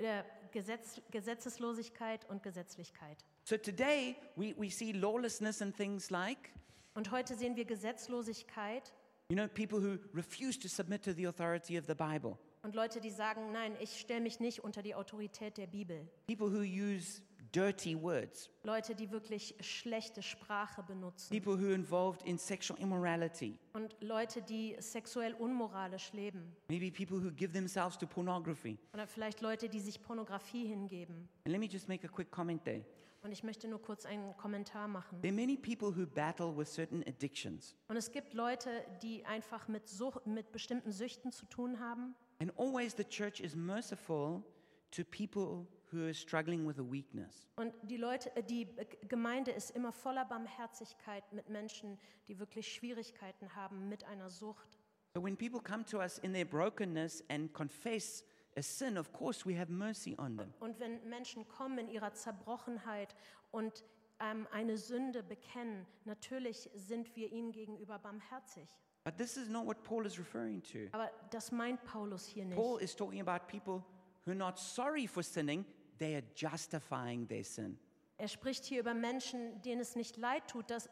der Gesetz, Gesetzeslosigkeit und Gesetzlichkeit. So, today we, we see lawlessness and things like, Und heute sehen wir Gesetzlosigkeit you know, people who refuse to submit to the authority of the Bible, und Leute, die sagen, nein, ich stelle mich nicht unter die Autorität der Bibel. people who use dirty words, Leute, die wirklich schlechte Sprache benutzen. people who are involved in sexual immorality, Und Leute, die sexuell unmoralisch leben. maybe people who give themselves to pornography. Oder vielleicht Leute, die sich Pornografie hingeben. And let me just make a quick comment there. Und ich möchte nur kurz einen Kommentar machen. There are many people who battle with certain addictions, Und es gibt Leute, die einfach mit, Such mit bestimmten Süchten zu tun haben. and always the church is merciful to people who are struggling with a weakness. Und die Leute, äh, die äh, Gemeinde ist immer voller Barmherzigkeit mit Menschen, die wirklich Schwierigkeiten haben mit einer Sucht. So when people come to us in their brokenness and confess a sin, of course we have mercy on them. Und wenn Menschen kommen in ihrer Zerbrochenheit und ähm, eine Sünde bekennen, natürlich sind wir ihnen gegenüber barmherzig. But this is not what Paul is referring to. Aber das meint Paulus hier nicht. Paul is talking about people who are not sorry for sinning, they are justifying their sin. Er spricht hier über Menschen, denen es nicht leid tut, dass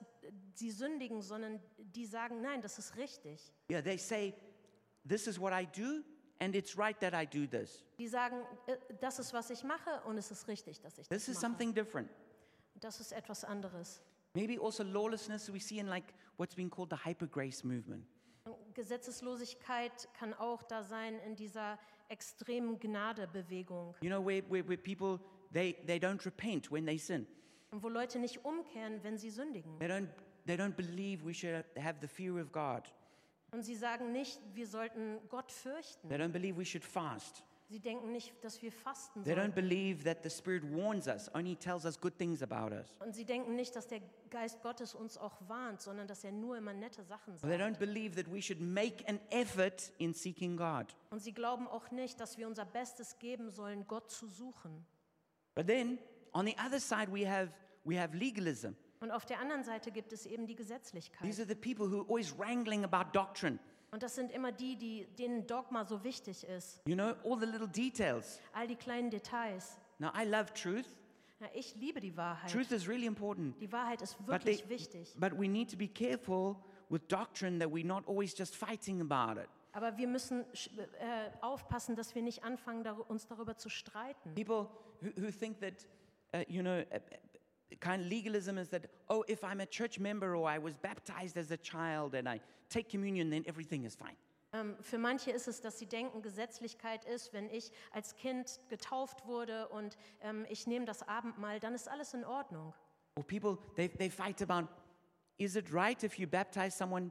sie sündigen, sondern die sagen, nein, das ist richtig. Yeah, they say, This is what I do, and it's right that I do this. Die sagen, äh, das ist, was ich mache und es ist richtig, dass ich This das is mache. something different. Das ist etwas anderes. Maybe also lawlessness we see in like what's been called the hyper grace movement. Gesetzeslosigkeit kann auch da sein in dieser extremen Gnadebewegung. You know, where, where, where people, they, they don't repent when they sin. Und wo Leute nicht umkehren, wenn sie sündigen. They don't, they don't believe we should have the fear of God. Und sie sagen nicht, wir sollten Gott fürchten. They don't believe we should fast. Sie denken nicht, dass wir fasten They don't sollen. believe that the Spirit warns us, only tells us good things about us. Und sie denken nicht, dass der Geist Gottes uns auch warnt, sondern dass er nur immer nette Sachen they don't sagt. believe that we should make an effort in seeking God. Und sie glauben auch nicht, dass wir unser Bestes geben sollen, Gott zu suchen. But then, on the other side, we have, we have legalism. Und auf der anderen Seite gibt es eben die Gesetzlichkeit. These are the people who are always wrangling about doctrine. Und das sind immer die, die, denen Dogma so wichtig ist. You know, all the little details. All die kleinen Details. Now, I love truth. Ja, ich liebe die Wahrheit. Truth is really important. Die Wahrheit ist But, wirklich they- wichtig. but we need to be careful with doctrine that we're not always just fighting about it. Aber wir müssen äh, aufpassen, dass wir nicht anfangen, dar uns darüber zu streiten. People who, who think that, uh, you know, kind of legalism is that, oh, if I'm a church member or I was baptized as a child and I take communion, then everything is fine. Ähm, für manche ist es, dass sie denken, Gesetzlichkeit ist, wenn ich als Kind getauft wurde und ähm, ich nehme das Abendmahl, dann ist alles in Ordnung. Or people, they, they fight about, is it right if you baptize someone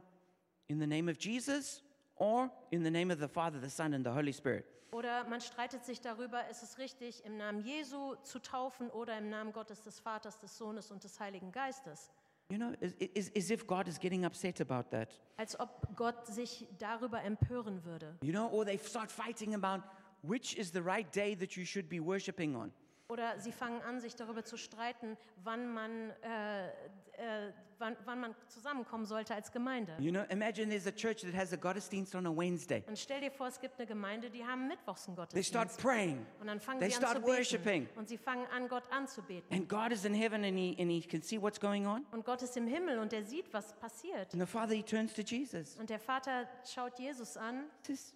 in the name of Jesus or in the name of the Father, the Son, and the Holy Spirit? Oder man streitet sich darüber, ist es richtig, im Namen Jesu zu taufen oder im Namen Gottes des Vaters, des Sohnes und des Heiligen Geistes. You know, as, as, as if God is getting upset about that. Als ob Gott sich darüber empören würde. You know, or they start fighting about which is the right day that you should be worshiping on. Oder sie fangen an, sich darüber zu streiten, wann man, äh, äh, wann, wann man zusammenkommen sollte als Gemeinde. You know, imagine there's a church that has a Gottesdienst on a Wednesday. Und stell dir vor, es gibt eine Gemeinde, die haben Mittwochs einen They start Gottesdienst. praying, Und dann fangen they sie an zu start beten. worshiping, Und sie fangen an, Gott anzubeten. and God is in heaven and he, and he can see what's going on. Und Gott ist im Himmel und er sieht, was passiert. And the Father, he turns to Jesus. Und der Vater schaut Jesus an Says,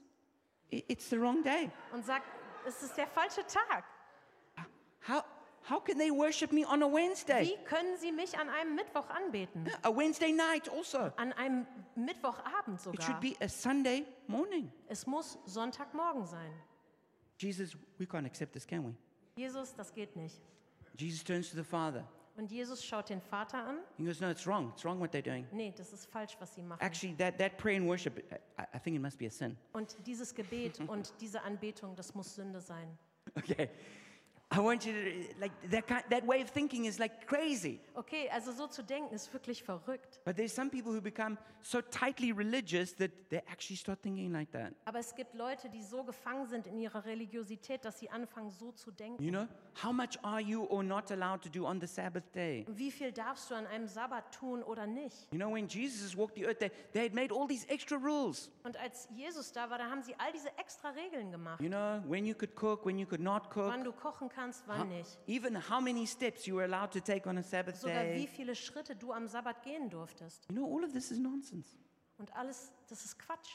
"I- It's the wrong day. und sagt, es ist der falsche Tag. How, how can they worship me on a Wednesday? Wie können sie mich an einem Mittwoch anbeten? A Wednesday night also. An einem Mittwochabend It sogar. should be a Sunday morning. Es muss Sonntagmorgen sein. Jesus, we can't accept this, can we? Jesus, das geht nicht. Jesus turns to the Father. Und Jesus schaut den Vater an. He goes, No, it's wrong. It's wrong what they're doing. Nee, das ist falsch, was sie machen. Actually, that, that prayer and worship, I, I think it must be a sin. Und dieses Gebet und diese Anbetung, das muss Sünde sein. Okay. I want you to, like, that, kind, that way of thinking is like crazy. Okay, also so zu denken ist wirklich verrückt. But there's some people who become so tightly religious that they actually start thinking like that. Aber es gibt Leute, die so gefangen sind in ihrer Religiosität, dass sie anfangen, so zu denken. You know, how much are you or not allowed to do on the Sabbath day? Wie viel darfst du an einem Sabbat tun oder nicht? You know, when Jesus walked the earth, they, they had made all these extra rules. Und als Jesus da war, da haben sie all diese extra Regeln gemacht. You know, when you could cook, when you could not cook, Wann du kochen kannst, wann nicht. even how many steps you were allowed to take on a Sabbath Sogar wie day. viele Schritte du am Sabbat gehen durftest. You know, all of this is nonsense. Und alles, das ist Quatsch.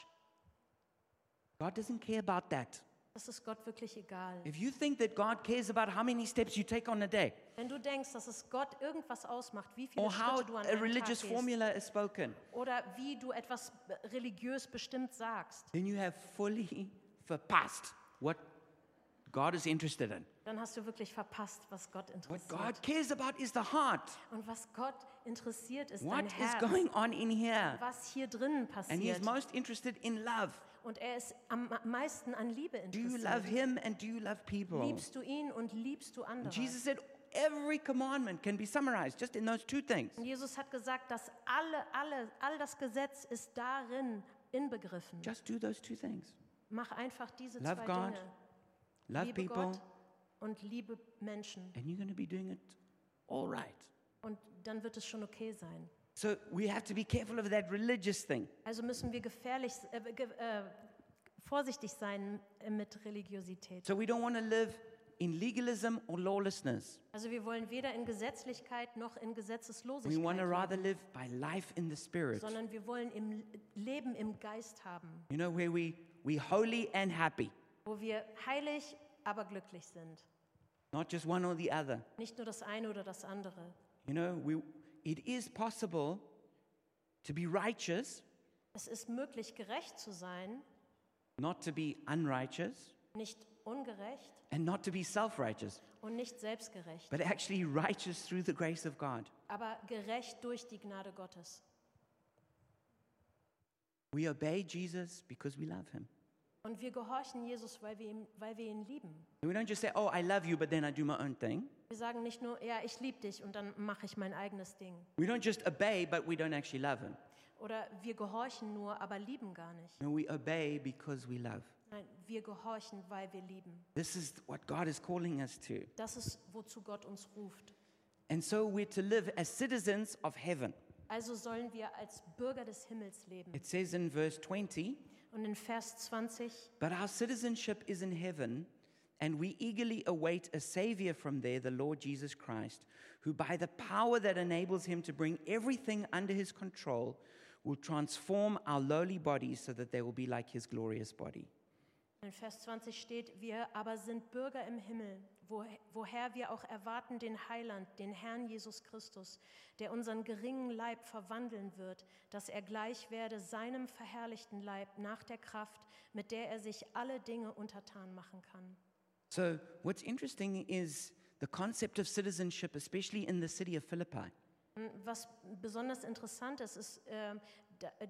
God doesn't care about that. Das ist Gott wirklich egal. If you think that God cares about how many steps you take on a day Wenn du denkst, dass es Gott irgendwas ausmacht, wie viele or how Schritte du an a einem Tag religious gehst, formula is spoken, oder wie du etwas religiös bestimmt sagst, then you have fully verpasst what God is interested in. dann hast du wirklich verpasst, was Gott What interessiert. God cares about is the heart. Und was Gott interessiert, ist What dein is Herz, going on in here? was hier drinnen And He's passiert. most interested in love. Und er ist am meisten an Liebe Do you love interessiert. Him and do you love people? Liebst du ihn und liebst du andere? Jesus said every commandment can be summarized just in those two things. Jesus hat gesagt, dass alle, alle, all das Gesetz ist darin inbegriffen. Just do those two things. Mach einfach diese Love zwei God, Dinge. Love liebe people, Gott und liebe Menschen. and you're going to be doing it all right. Und dann wird es schon okay sein. So we have to be careful of that religious thing. Also müssen wir gefährlich, äh, ge, äh, vorsichtig sein mit Religiosität. So we don't want to live in legalism or lawlessness. Also wir wollen weder in Gesetzlichkeit noch in We Gesetzeslosigkeit want to rather leben, live by life in the Spirit. sondern wir wollen im Leben im Geist haben, You know, where we we holy and happy, wo wir heilig, aber glücklich sind. not just one or the other. Nicht nur das eine oder das andere. You know, we it is possible to be righteous Es ist möglich, gerecht zu sein, not to be unrighteous, nicht ungerecht and not to be self righteous, und nicht selbstgerecht, but actually righteous through the grace of God. aber gerecht durch die Gnade Gottes. We obey Jesus because we love him. Und wir gehorchen Jesus, weil wir, ihn, weil wir ihn lieben. And we don't just say, Oh, I love you, but then I do my own thing. Wir sagen nicht nur, ja, ich liebe dich und dann mache ich mein eigenes Ding. We don't just obey, but we don't actually love him. Oder wir gehorchen nur, aber lieben gar nicht. No, we obey because we love. Nein, wir gehorchen, weil wir lieben. This is what God is calling us to. Das ist, wozu Gott uns ruft. And so we're to live as citizens of heaven. Also sollen wir als Bürger des Himmels leben. It says in verse 20, Und in Vers 20, But our citizenship is in heaven, and we eagerly await a Savior from there, the Lord Jesus Christ, who by the power that enables him to bring everything under his control will transform our lowly bodies so that they will be like his glorious body. in Vers 20 steht, wir aber sind Bürger im Himmel, wo, woher wir auch erwarten den Heiland, den Herrn Jesus Christus, der unseren geringen Leib verwandeln wird, dass er gleich werde seinem verherrlichten Leib nach der Kraft, mit der er sich alle Dinge untertan machen kann. So, what's interesting is the concept of citizenship, especially in the city of Philippi. Was besonders interessant ist, ist äh,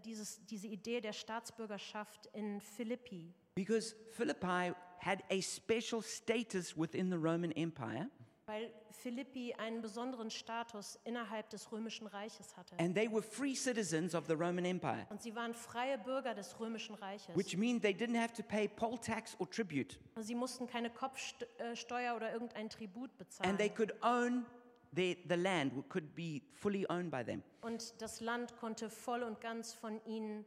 dieses, diese Idee der Staatsbürgerschaft in Philippi. Because Philippi had a special status within the Roman Empire, Weil Philippi einen besonderen Status innerhalb des Römischen Reiches hatte. and they were free citizens of the Roman Empire, Und sie waren freie Bürger des Römischen Reiches. which means they didn't have to pay poll tax or tribute. Sie mussten keine Kopfsteuer oder irgendein Tribut bezahlen. And they could own their, the land, could be fully owned by them. Und das Land konnte voll und ganz von ihnen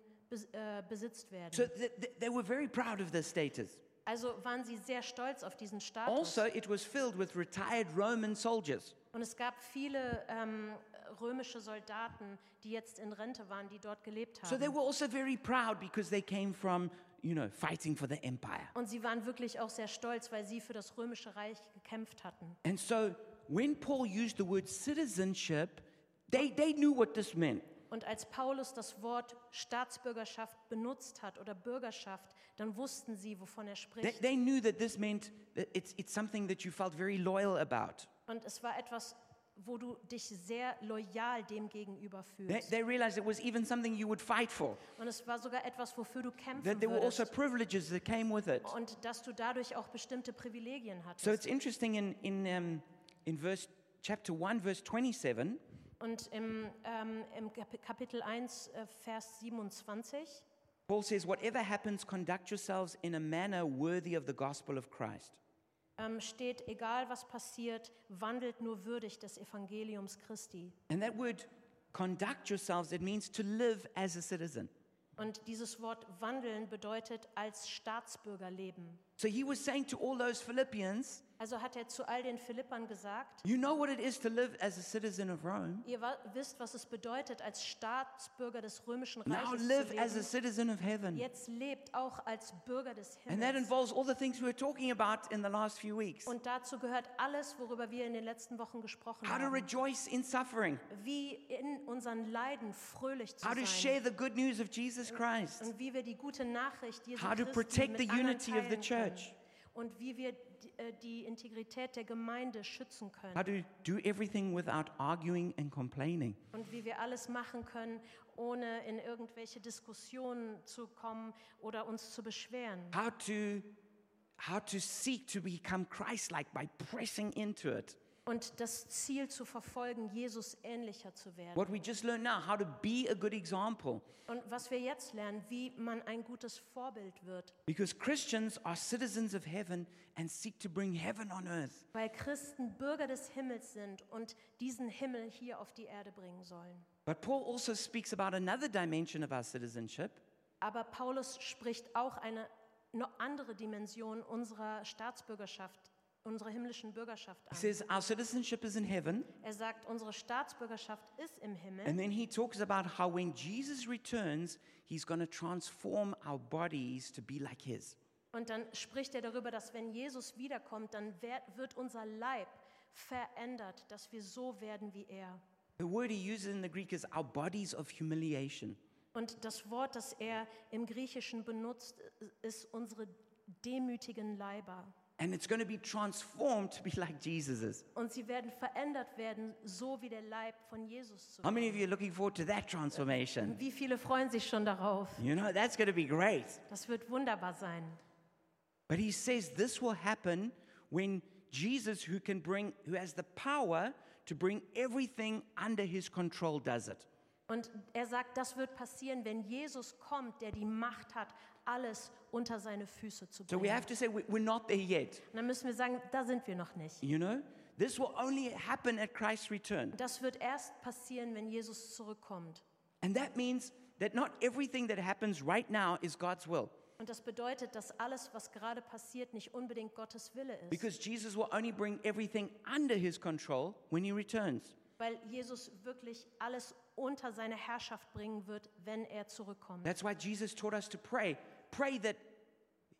äh, besitzt werden. So th- th- they were very proud of their status. Also waren sie sehr stolz auf diesen Status. Also, it was filled with retired Roman soldiers. Und es gab viele ähm, römische Soldaten, die jetzt in Rente waren, die dort gelebt So they haben. were also very proud because they came from, you know, fighting for the empire. Und sie waren wirklich auch sehr stolz, weil sie für das römische Reich gekämpft hatten. And so when Paul used the word citizenship, they, they knew what this meant. Und als Paulus das Wort Staatsbürgerschaft benutzt hat oder Bürgerschaft, dann wussten sie, wovon er They, spricht. they knew that this meant that it's, it's something that you felt very loyal about. Und es war etwas, wo du dich sehr loyal dem gegenüber They, fühlst. they realized it was even something you would fight for, Und es war sogar etwas, wofür du kämpfen that there were also würdest. privileges that came with it. Und dass du dadurch auch bestimmte Privilegien So hattest. it's interesting in, in, um, in verse, chapter 1, verse 27, Und im, ähm, im Kap- Kapitel 1, äh, Vers 27, Paul says, Whatever happens, conduct yourselves in a manner worthy of the gospel of Christ. ähm, steht, egal was passiert, wandelt nur würdig des Evangeliums Christi. And that word, conduct yourselves, it means to live as a citizen. Und dieses Wort wandeln bedeutet als Staatsbürger leben. So he was saying to all those Philippians, Also hat er zu all den Philippern gesagt, You know what it is to live as a citizen of Rome? ihr wisst, was es bedeutet, als Staatsbürger des römischen Now Reiches zu live as a citizen of heaven. Jetzt lebt auch als Bürger des And that involves all the things we were talking about in the last few weeks. Und dazu gehört alles, worüber wir in den letzten Wochen gesprochen How to rejoice in suffering, Wie in unseren Leiden fröhlich zu how to share the good news of Jesus Christ, Und wie wir die gute Nachricht Jesu How to protect the unity of the teilen church. Und wie wir die, äh, die Integrität der Gemeinde schützen können. how to do everything without arguing and complaining. Und wie wir alles machen können, ohne in irgendwelche Diskussionen zu kommen oder uns zu beschweren. How to, how to seek to become Christ like by pressing into it. Und das Ziel zu verfolgen, Jesus ähnlicher zu werden. What we just learned now, how to be a good example. Und was wir jetzt lernen, wie man ein gutes Vorbild wird. Because Christians are citizens of heaven and seek to bring heaven on earth. Weil Christen Bürger des Himmels sind und diesen Himmel hier auf die Erde bringen sollen. But Paul also speaks about another dimension of our citizenship, Aber Paulus spricht auch eine noch andere Dimension unserer Staatsbürgerschaft, unserer himmlischen Bürgerschaft He an. says our citizenship is in heaven, Er sagt, unsere Staatsbürgerschaft ist im Himmel. and then he talks about how when Jesus returns, he's going to transform our bodies to be like his. Und dann spricht er darüber, dass wenn Jesus wiederkommt, dann wird unser Leib verändert, dass wir so werden wie er. The word he uses in the Greek is our bodies of humiliation. Und das Wort, das er im Griechischen benutzt, ist unsere demütigen Leiber. And it's going to be transformed to be like Jesus's. Und sie werden verändert werden, so wie der Leib von Jesus zu How many of you are looking forward to that transformation? Wie viele freuen sich schon darauf? You know, that's going to be great. Das wird wunderbar sein. But he says this will happen when Jesus, who can bring, who has the power to bring everything under his control, does it. Und er sagt, das wird passieren, wenn Jesus kommt, der die Macht hat, alles unter seine Füße zu So we bringen. have to say we- we're not there yet. Und dann müssen wir sagen, da sind wir noch nicht. You know, this will only happen at Christ's return. Das wird erst passieren, wenn Jesus zurückkommt. And that means that not everything that happens right now is God's will. Und das bedeutet, dass alles, was gerade passiert, nicht unbedingt Gottes Wille ist. Because Jesus will only bring everything under his control when he returns. Weil Jesus wirklich alles unter seine Herrschaft bringen wird, wenn er zurückkommt. That's why Jesus taught us to pray. Pray that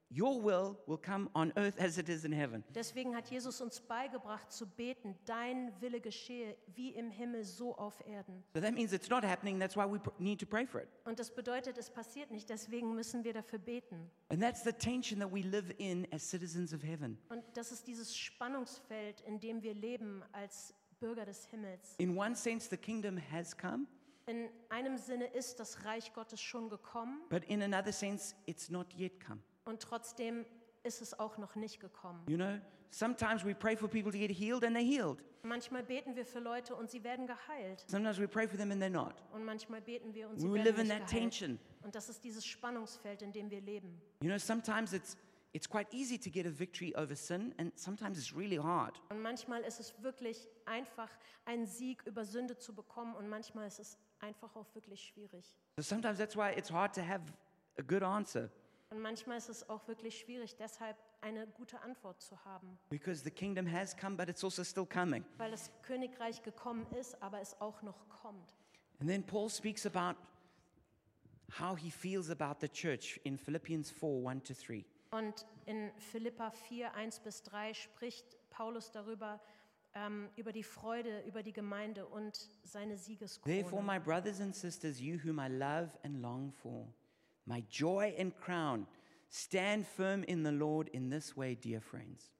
your will will come on earth as it is in heaven. Deswegen hat Jesus uns beigebracht zu beten, dein Wille geschehe wie im Himmel, so auf Erden. So that means it's not happening. That's why we need to pray for it. Und das bedeutet, es passiert nicht, deswegen müssen wir dafür beten. And that's the tension that we live in as citizens of heaven. Und das ist dieses Spannungsfeld, in dem wir leben als Bürger des Himmels. In one sense, the kingdom has come, In einem Sinne ist das Reich Gottes schon gekommen but in another sense, it's not yet come. und trotzdem ist es auch noch nicht gekommen. You know, sometimes we pray for people to get healed and they're healed. Manchmal beten wir für Leute und sie werden geheilt. Sometimes we pray for them and they're not. Und manchmal beten wir und sie We werden live in that geheilt. tension. Und das ist dieses Spannungsfeld, in dem wir leben. You know, sometimes it's it's quite easy to get a victory over sin, and sometimes it's really hard. Und manchmal ist es wirklich einfach, einen Sieg über Sünde zu bekommen und manchmal ist es einfach auch wirklich schwierig. So sometimes that's why it's hard to have a good answer Und manchmal ist es auch wirklich schwierig, deshalb eine gute Antwort zu haben, because the kingdom has come, but it's also still coming. weil das Königreich gekommen ist, aber es auch noch kommt. And then Paul speaks about how he feels about the church in Philippians 4 1 to 3. Und in Philippa 4, 1 bis 3 spricht Paulus darüber, ähm, über die Freude, über die Gemeinde und seine Therefore, Siegeskrone. my brothers and sisters, you whom I love and long for, my joy and crown, stand firm in the Lord in this way, dear friends.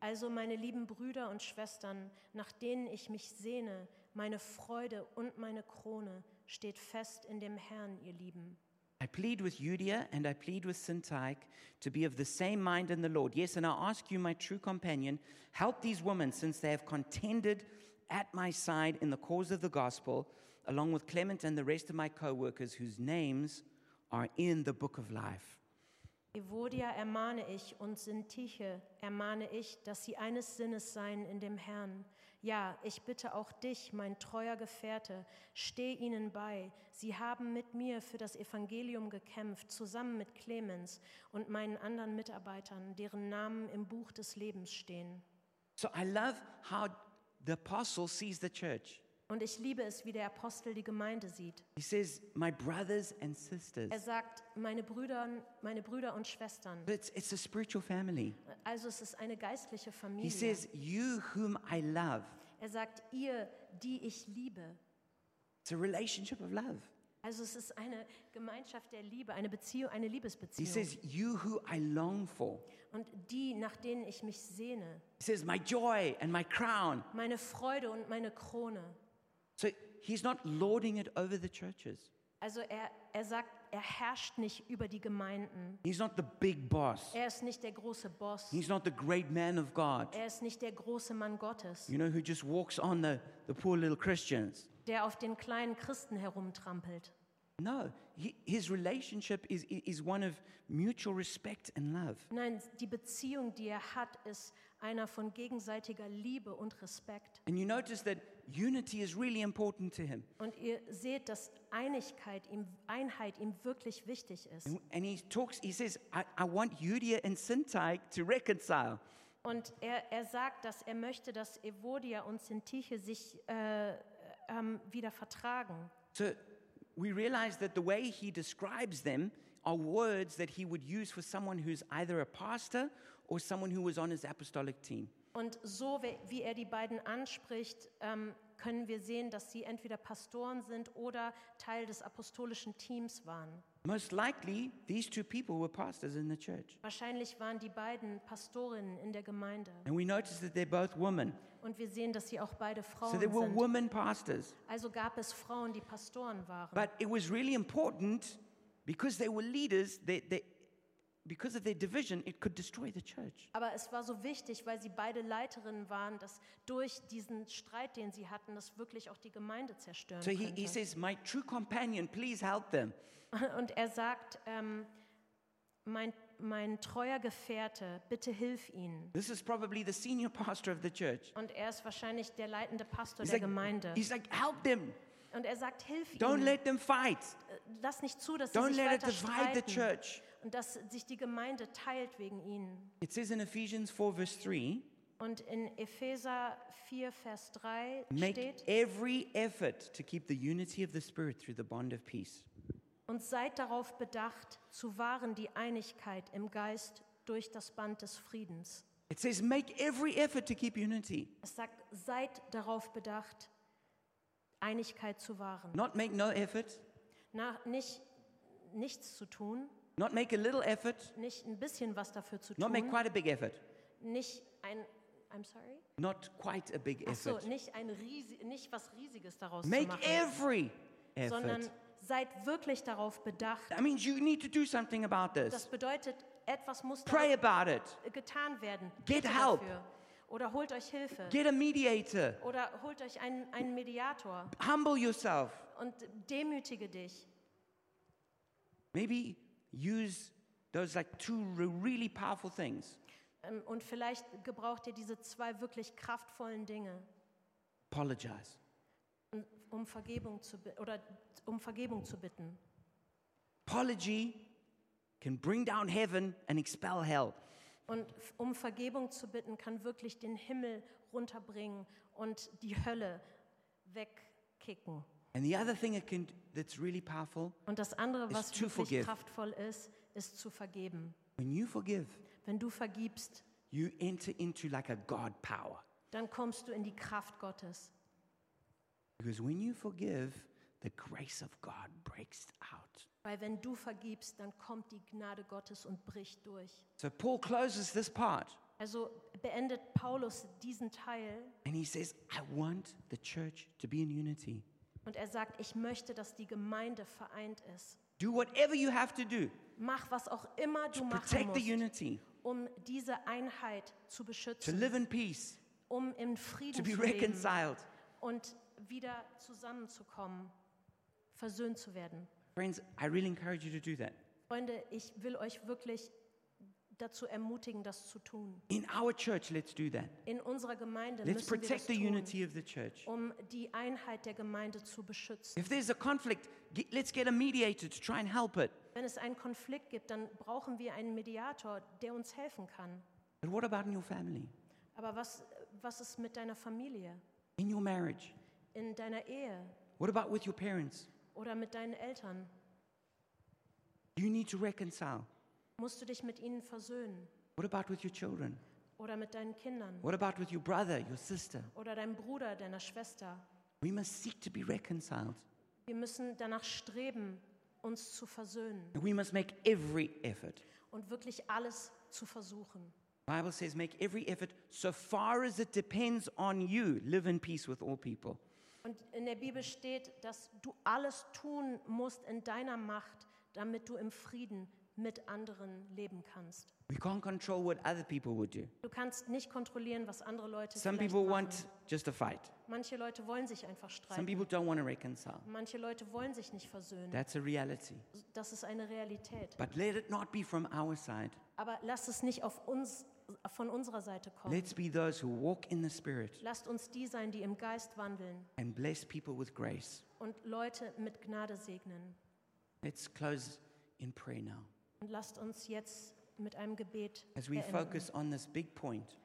Also meine lieben Brüder und Schwestern, nach denen ich mich sehne, meine Freude und meine Krone, steht fest in dem Herrn, ihr Lieben. I plead with Eudia and I plead with Syntyche to be of the same mind in the Lord. Yes, and I ask you, my true companion, help these women since they have contended at my side in the cause of the gospel, along with Clement and the rest of my co workers whose names are in the book of life. Evodia ermahne ich und Sintiche ermahne ich, dass sie eines Sinnes seien in dem Herrn. Ja, ich bitte auch dich, mein treuer Gefährte, steh ihnen bei. Sie haben mit mir für das Evangelium gekämpft, zusammen mit Clemens und meinen anderen Mitarbeitern, deren Namen im Buch des Lebens stehen. So I love how the apostle sees the church. Und ich liebe es, wie der Apostel die Gemeinde sieht. He says, My brothers and sisters. Er sagt, meine Brüder, meine Brüder und Schwestern. But it's, it's a spiritual family. Also es ist eine geistliche He Familie. says, You whom I love. Er sagt, ihr, die ich liebe. It's a relationship of love. Also es ist eine Gemeinschaft der Liebe, eine Beziehung, eine He Liebesbeziehung. says, You who I long for. Und die, nach denen ich mich sehne. He says, My joy and my crown. Meine Freude und meine Krone. So he's not lording it over the churches. Also er, er sagt, er herrscht nicht über die Gemeinden. He's not the big boss. Er ist nicht der große Boss. He's not the great man of God, Er ist nicht der große Mann Gottes, you know, who just walks on the, the poor little Christians. der auf den kleinen Christen herumtrampelt. No, he, his relationship is, is one of mutual respect and love. Nein, die Beziehung, die er hat, ist einer von gegenseitiger Liebe und Respekt. And you notice that unity is really important to him. Und ihr seht, dass Einigkeit ihm, Einheit ihm wirklich wichtig ist. And, he talks, he says, I, I want Eudia and Syntyche to reconcile. Und er, er sagt, dass er möchte, dass Evodia und Sintiche sich äh, ähm, wieder vertragen. So we realize that the way he describes them are words that he would use for someone who's either a pastor or someone who was on his apostolic team. Und so wie er die beiden anspricht, ähm, können wir sehen, dass sie entweder Pastoren sind oder Teil des apostolischen Teams waren. Most likely, these two people were pastors in the church. Wahrscheinlich waren die beiden Pastorinnen in der Gemeinde. And we notice that they're both women. Und wir sehen, dass sie auch beide So Frauen there were sind. women pastors. Also gab es Frauen, die Pastoren waren. But it was really important because they were leaders, they, they, because of their division, it could destroy the church. Aber es war so wichtig, weil sie beide Leiterinnen waren, dass durch diesen Streit, den sie hatten, das wirklich auch die Gemeinde zerstören So he, he könnte. says, My true companion, please help them. Und er sagt, ähm, mein, mein treuer Gefährte, bitte hilf ihnen. This is probably the senior pastor of the church. Und er ist wahrscheinlich der leitende Pastor He's der like, Gemeinde. he's like, help them. Und er sagt, hilf Don't ihnen. let them fight. Lass nicht zu, dass sie Don't sich let it weiter divide the streiten church. Und dass sich die Gemeinde teilt wegen ihnen. It says in Ephesians 4, verse 3 Und in Epheser 4, Vers 3 make steht, every effort to keep the unity of the Spirit through the bond of peace. und seid darauf bedacht, zu wahren die Einigkeit im Geist durch das Band des Friedens. It says, make every effort to keep unity, Es sagt, seid darauf bedacht, Einigkeit zu wahren. not make no effort, Na, nicht nichts zu tun, not make a little effort, nicht ein bisschen was dafür zu not make tun, quite a big effort, nicht ein, I'm sorry? not quite a big Ach so, effort. nicht, ein riesi nicht was Riesiges daraus Make zu machen, every sondern effort. seid wirklich darauf bedacht. That means you need to do something about Das this. bedeutet, etwas muss Pray about it. getan werden. Get Bitte help. Dafür. Oder holt euch Hilfe. Get a mediator. Oder holt euch einen, einen Mediator Humble yourself. und demütige dich. Maybe use those like two re- really powerful things. Ähm, Und vielleicht gebraucht ihr diese zwei wirklich kraftvollen Dinge, Apologize. um- Vergebung zu, oder um Vergebung zu bitten. Apology can bring down heaven and expel hell. Und um Vergebung zu bitten, kann wirklich den Himmel runterbringen und die Hölle wegkicken. And the other thing it can, that's really powerful, Und das andere, was wirklich kraftvoll ist, ist zu vergeben. when you forgive, Wenn du vergibst, you enter into like a God power. dann kommst du in die Kraft Gottes. Because when you forgive, the grace of God breaks out. Weil wenn du vergibst, dann kommt die Gnade Gottes und bricht durch. So Paul closes this part Also beendet Paulus diesen Teil and he says, I want the church to be in unity. Und er sagt, ich möchte, dass die Gemeinde vereint ist. Do whatever you have to do Mach, was auch immer du to machen musst, um diese Einheit zu to beschützen, live in peace, um im to Frieden be zu leben und wieder zusammenzukommen, versöhnt zu werden. Friends, I really encourage you to do that. Freunde, ich will euch wirklich dazu ermutigen, das zu tun. In our church, let's do that. In unserer Gemeinde Let's müssen wir das protect the tun, unity of the church. um die Einheit der Gemeinde zu beschützen. If there's a conflict, ge- let's get a mediator to try and help it. Wenn es einen Konflikt gibt, dann brauchen wir einen Mediator, der uns helfen kann. But what about in your family, Aber was, was ist mit deiner Familie, in your marriage? in deiner Ehe What about with your parents? oder mit deinen Eltern? You need to reconcile. Musst du dich mit ihnen versöhnen What about with your children? oder mit deinen Kindern What about with your brother, your sister? oder deinem Bruder, deiner Schwester? We must seek to be reconciled. Wir müssen danach streben, uns zu versöhnen And we must make every effort. und wirklich alles zu versuchen. The Bible says, make every effort so far as it depends on you. Live in peace with all people. Und in der Bibel steht, dass du alles tun musst in deiner Macht, damit du im Frieden mit anderen leben kannst. We can't control what other people would do. Du kannst nicht kontrollieren, was andere Leute Some vielleicht people machen. want just a fight. Manche Leute wollen sich einfach Some streiten. people don't want to reconcile. Manche Leute wollen sich nicht versöhnen. That's a reality. Das ist eine Realität. But let it not be from our side. Aber lasst es nicht auf uns, von unserer Seite kommen. Let's be those who walk in the Spirit Lasst uns die sein, die im Geist wandeln and bless people with grace. und Leute mit Gnade segnen. Let's close in prayer now. Und lasst uns jetzt mit einem Gebet As we beenden, focus on this big point,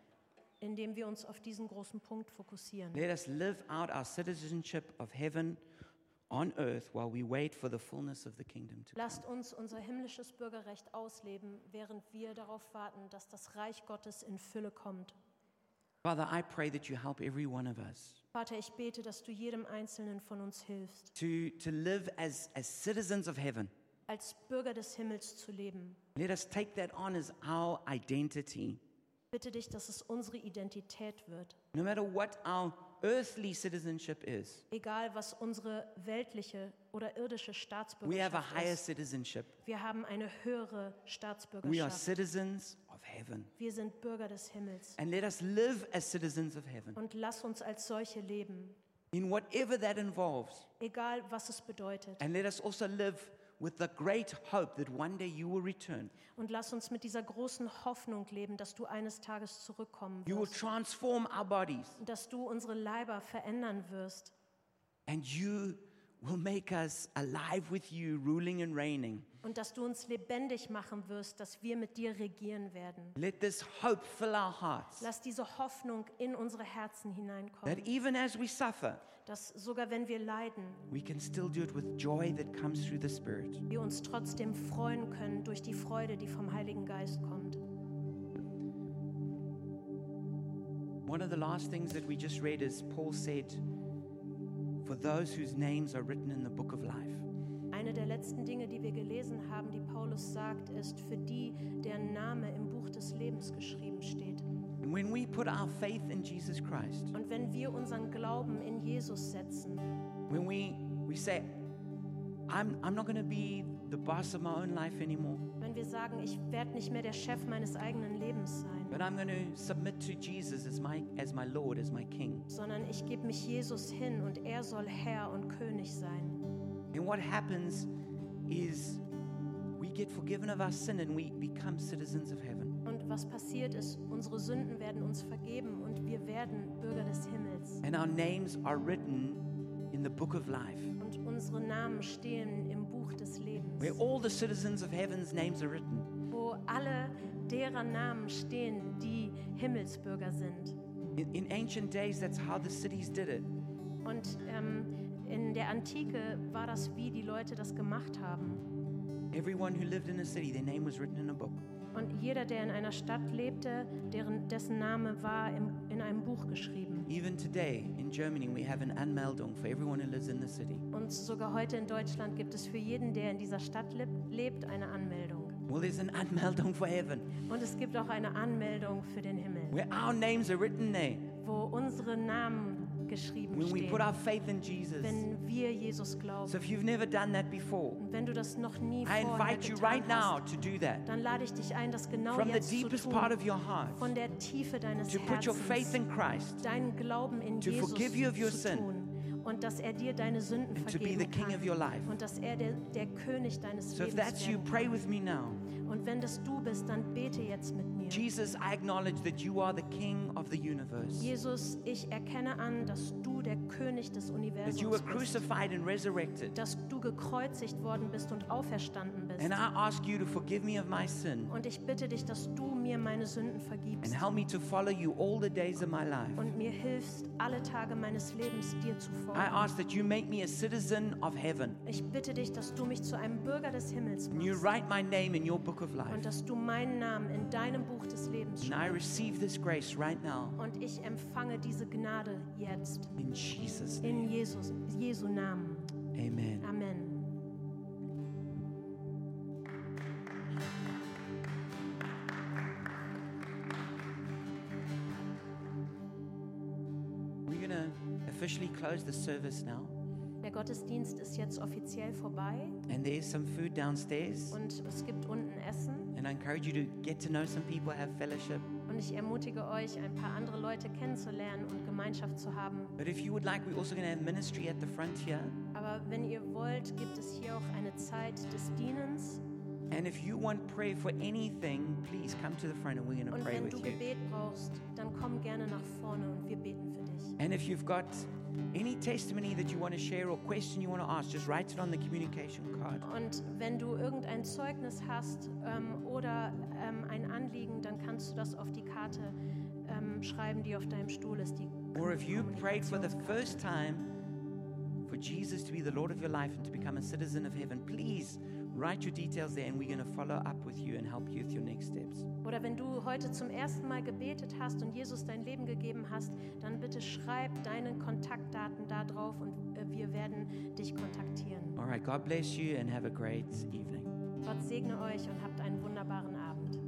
indem wir uns auf diesen großen Punkt fokussieren. let us live out our citizenship of heaven on earth while we wait for the fullness of the kingdom to come. Lasst uns unser himmlisches Bürgerrecht ausleben, während wir darauf warten, dass das Reich Gottes in Fülle kommt. Father, I pray that you help every one of us Vater, ich bete, dass du jedem Einzelnen von uns hilfst, to, to live as, as citizens of heaven. Als Bürger des Himmels zu leben. Let us take that on as our identity. Bitte dich, dass es unsere Identität wird. No matter what our earthly citizenship is, Egal, was unsere weltliche oder irdische we have a Staatsbürgerschaft higher ist. citizenship. Wir haben eine höhere We are Staatsbürgerschaft. citizens of heaven. Wir sind Bürger des Himmels. And let us live as citizens of heaven Und lass uns als solche leben, in whatever that involves. egal was es bedeutet. And let us also live with the great hope that one day you will return. Und lass uns mit dieser großen Hoffnung leben, dass du eines Tages zurückkommen You will wirst. transform our bodies Dass du unsere Leiber verändern wirst. and you will make us alive with you, ruling and reigning. Und dass du uns lebendig machen wirst, dass wir mit dir regieren werden. Let this hope fill our hearts Lass diese Hoffnung in unsere Herzen that hineinkommen. even as we suffer, Dass sogar wenn wir leiden, we can still do it with joy that comes through the Spirit. wir uns trotzdem freuen können durch die Freude, die vom Heiligen Geist kommt. One of the last things that we just read is Paul said, For those whose names are written in the book of life. Eine der letzten Dinge, die wir gelesen haben, die Paulus sagt, ist für die, deren Name im Buch des Lebens geschrieben steht. And when we put our faith in Jesus Christ, Und wenn wir unseren Glauben in Jesus setzen, when we, we say, I'm, I'm not going to be the boss of my own life anymore, wenn wir sagen, ich werde nicht mehr der Chef meines eigenen Lebens sein, but I'm going to submit to Jesus as my, as my Lord, as my King. sondern ich gebe mich Jesus hin und er soll Herr und König sein. And what happens is we get forgiven of our sin and we become citizens of heaven. Und was passiert ist, unsere Sünden werden uns vergeben und wir werden Bürger des Himmels. And our names are written in the book of life, Und unsere Namen stehen im Buch des Lebens, where all the citizens of heaven's names are written. wo alle derer Namen stehen, die Himmelsbürger sind. In, in ancient days, that's how the cities did it. Und ähm, in der Antike war das, wie die Leute das gemacht haben. Everyone who lived in a city, their name was written in a book. Und jeder, der in einer Stadt lebte, deren, dessen Name war im, in einem Buch geschrieben. Even today in Germany, we have an Anmeldung for everyone who lives in the city. Und sogar heute in Deutschland gibt es für jeden, der in dieser Stadt lebt, lebt eine Anmeldung. Well, there's an Anmeldung for heaven, Und es gibt auch eine Anmeldung für den Himmel, where our names are written there. wo unsere Namen geschrieben When we put our faith in Jesus. wenn wir Jesus glauben. So if you've never done that before, Und wenn du das noch nie I vorher invite you right now to do that. dann lade ich dich ein, das genau From the jetzt zu deepest part of tun. your heart, Von der Tiefe deines to put your faith Herzens, in Christ deinen Glauben in to Jesus forgive you of your zu sin tun. Und dass er dir deine Sünden the vergeben kann. Und dass er der, der König deines So Lebens that's Und wenn das du bist, dann bete jetzt mit mir. Jesus, I acknowledge that you are the king of the universe. Jesus, ich erkenne an, dass du der König des That you were Universums bist. crucified and resurrected. Dass du gekreuzigt worden bist und auferstanden bist. And I ask you to forgive me of my sin Und ich bitte dich, dass du mir meine Sünden and vergibst help me to follow you all the days of my life. und mir hilfst, alle Tage meines Lebens dir zu I folgen. ask that you make me a citizen of heaven. Ich bitte dich, dass du mich zu einem Bürger des Himmels And you machst write my name in your book of life. und dass du meinen Namen in deinem Buch des Lebens And I schreibst. receive this grace right now Und ich empfange diese Gnade jetzt in Jesus' name. in Jesus, Jesu Namen. Amen. Amen. Officially close the service now. Der Gottesdienst ist jetzt offiziell vorbei And there's some food downstairs. und es gibt unten Essen. And I encourage you to get to know some people, have fellowship. Und ich ermutige euch, ein paar andere Leute kennenzulernen und Gemeinschaft zu haben. But if you would like, we're also going to have ministry at the front here. Aber wenn ihr wollt, gibt es hier auch eine Zeit des Dienens. And if you want prayer for anything, please come to the front and we're going to Und pray wenn with du you. Gebet brauchst, dann komm gerne nach vorne und wir beten für dich. And if you've got any testimony that you want to share or question you want to ask, just write it on the communication card. Und wenn du irgendein Zeugnis hast ähm, oder ähm, ein Anliegen, dann kannst du das auf die Karte ähm, schreiben, die auf deinem Stuhl ist. Or if you prayed for the first time for Jesus to be the Lord of your life and to become a citizen of heaven, please write your details there and we're going to follow up with you and help you with your next steps. Oder wenn du heute zum ersten Mal gebetet hast und Jesus dein Leben gegeben hast, dann bitte schreib deine Kontaktdaten da drauf und äh, wir werden dich kontaktieren. All right, God bless you and have a great evening. Gott segne euch und habt einen wunderbaren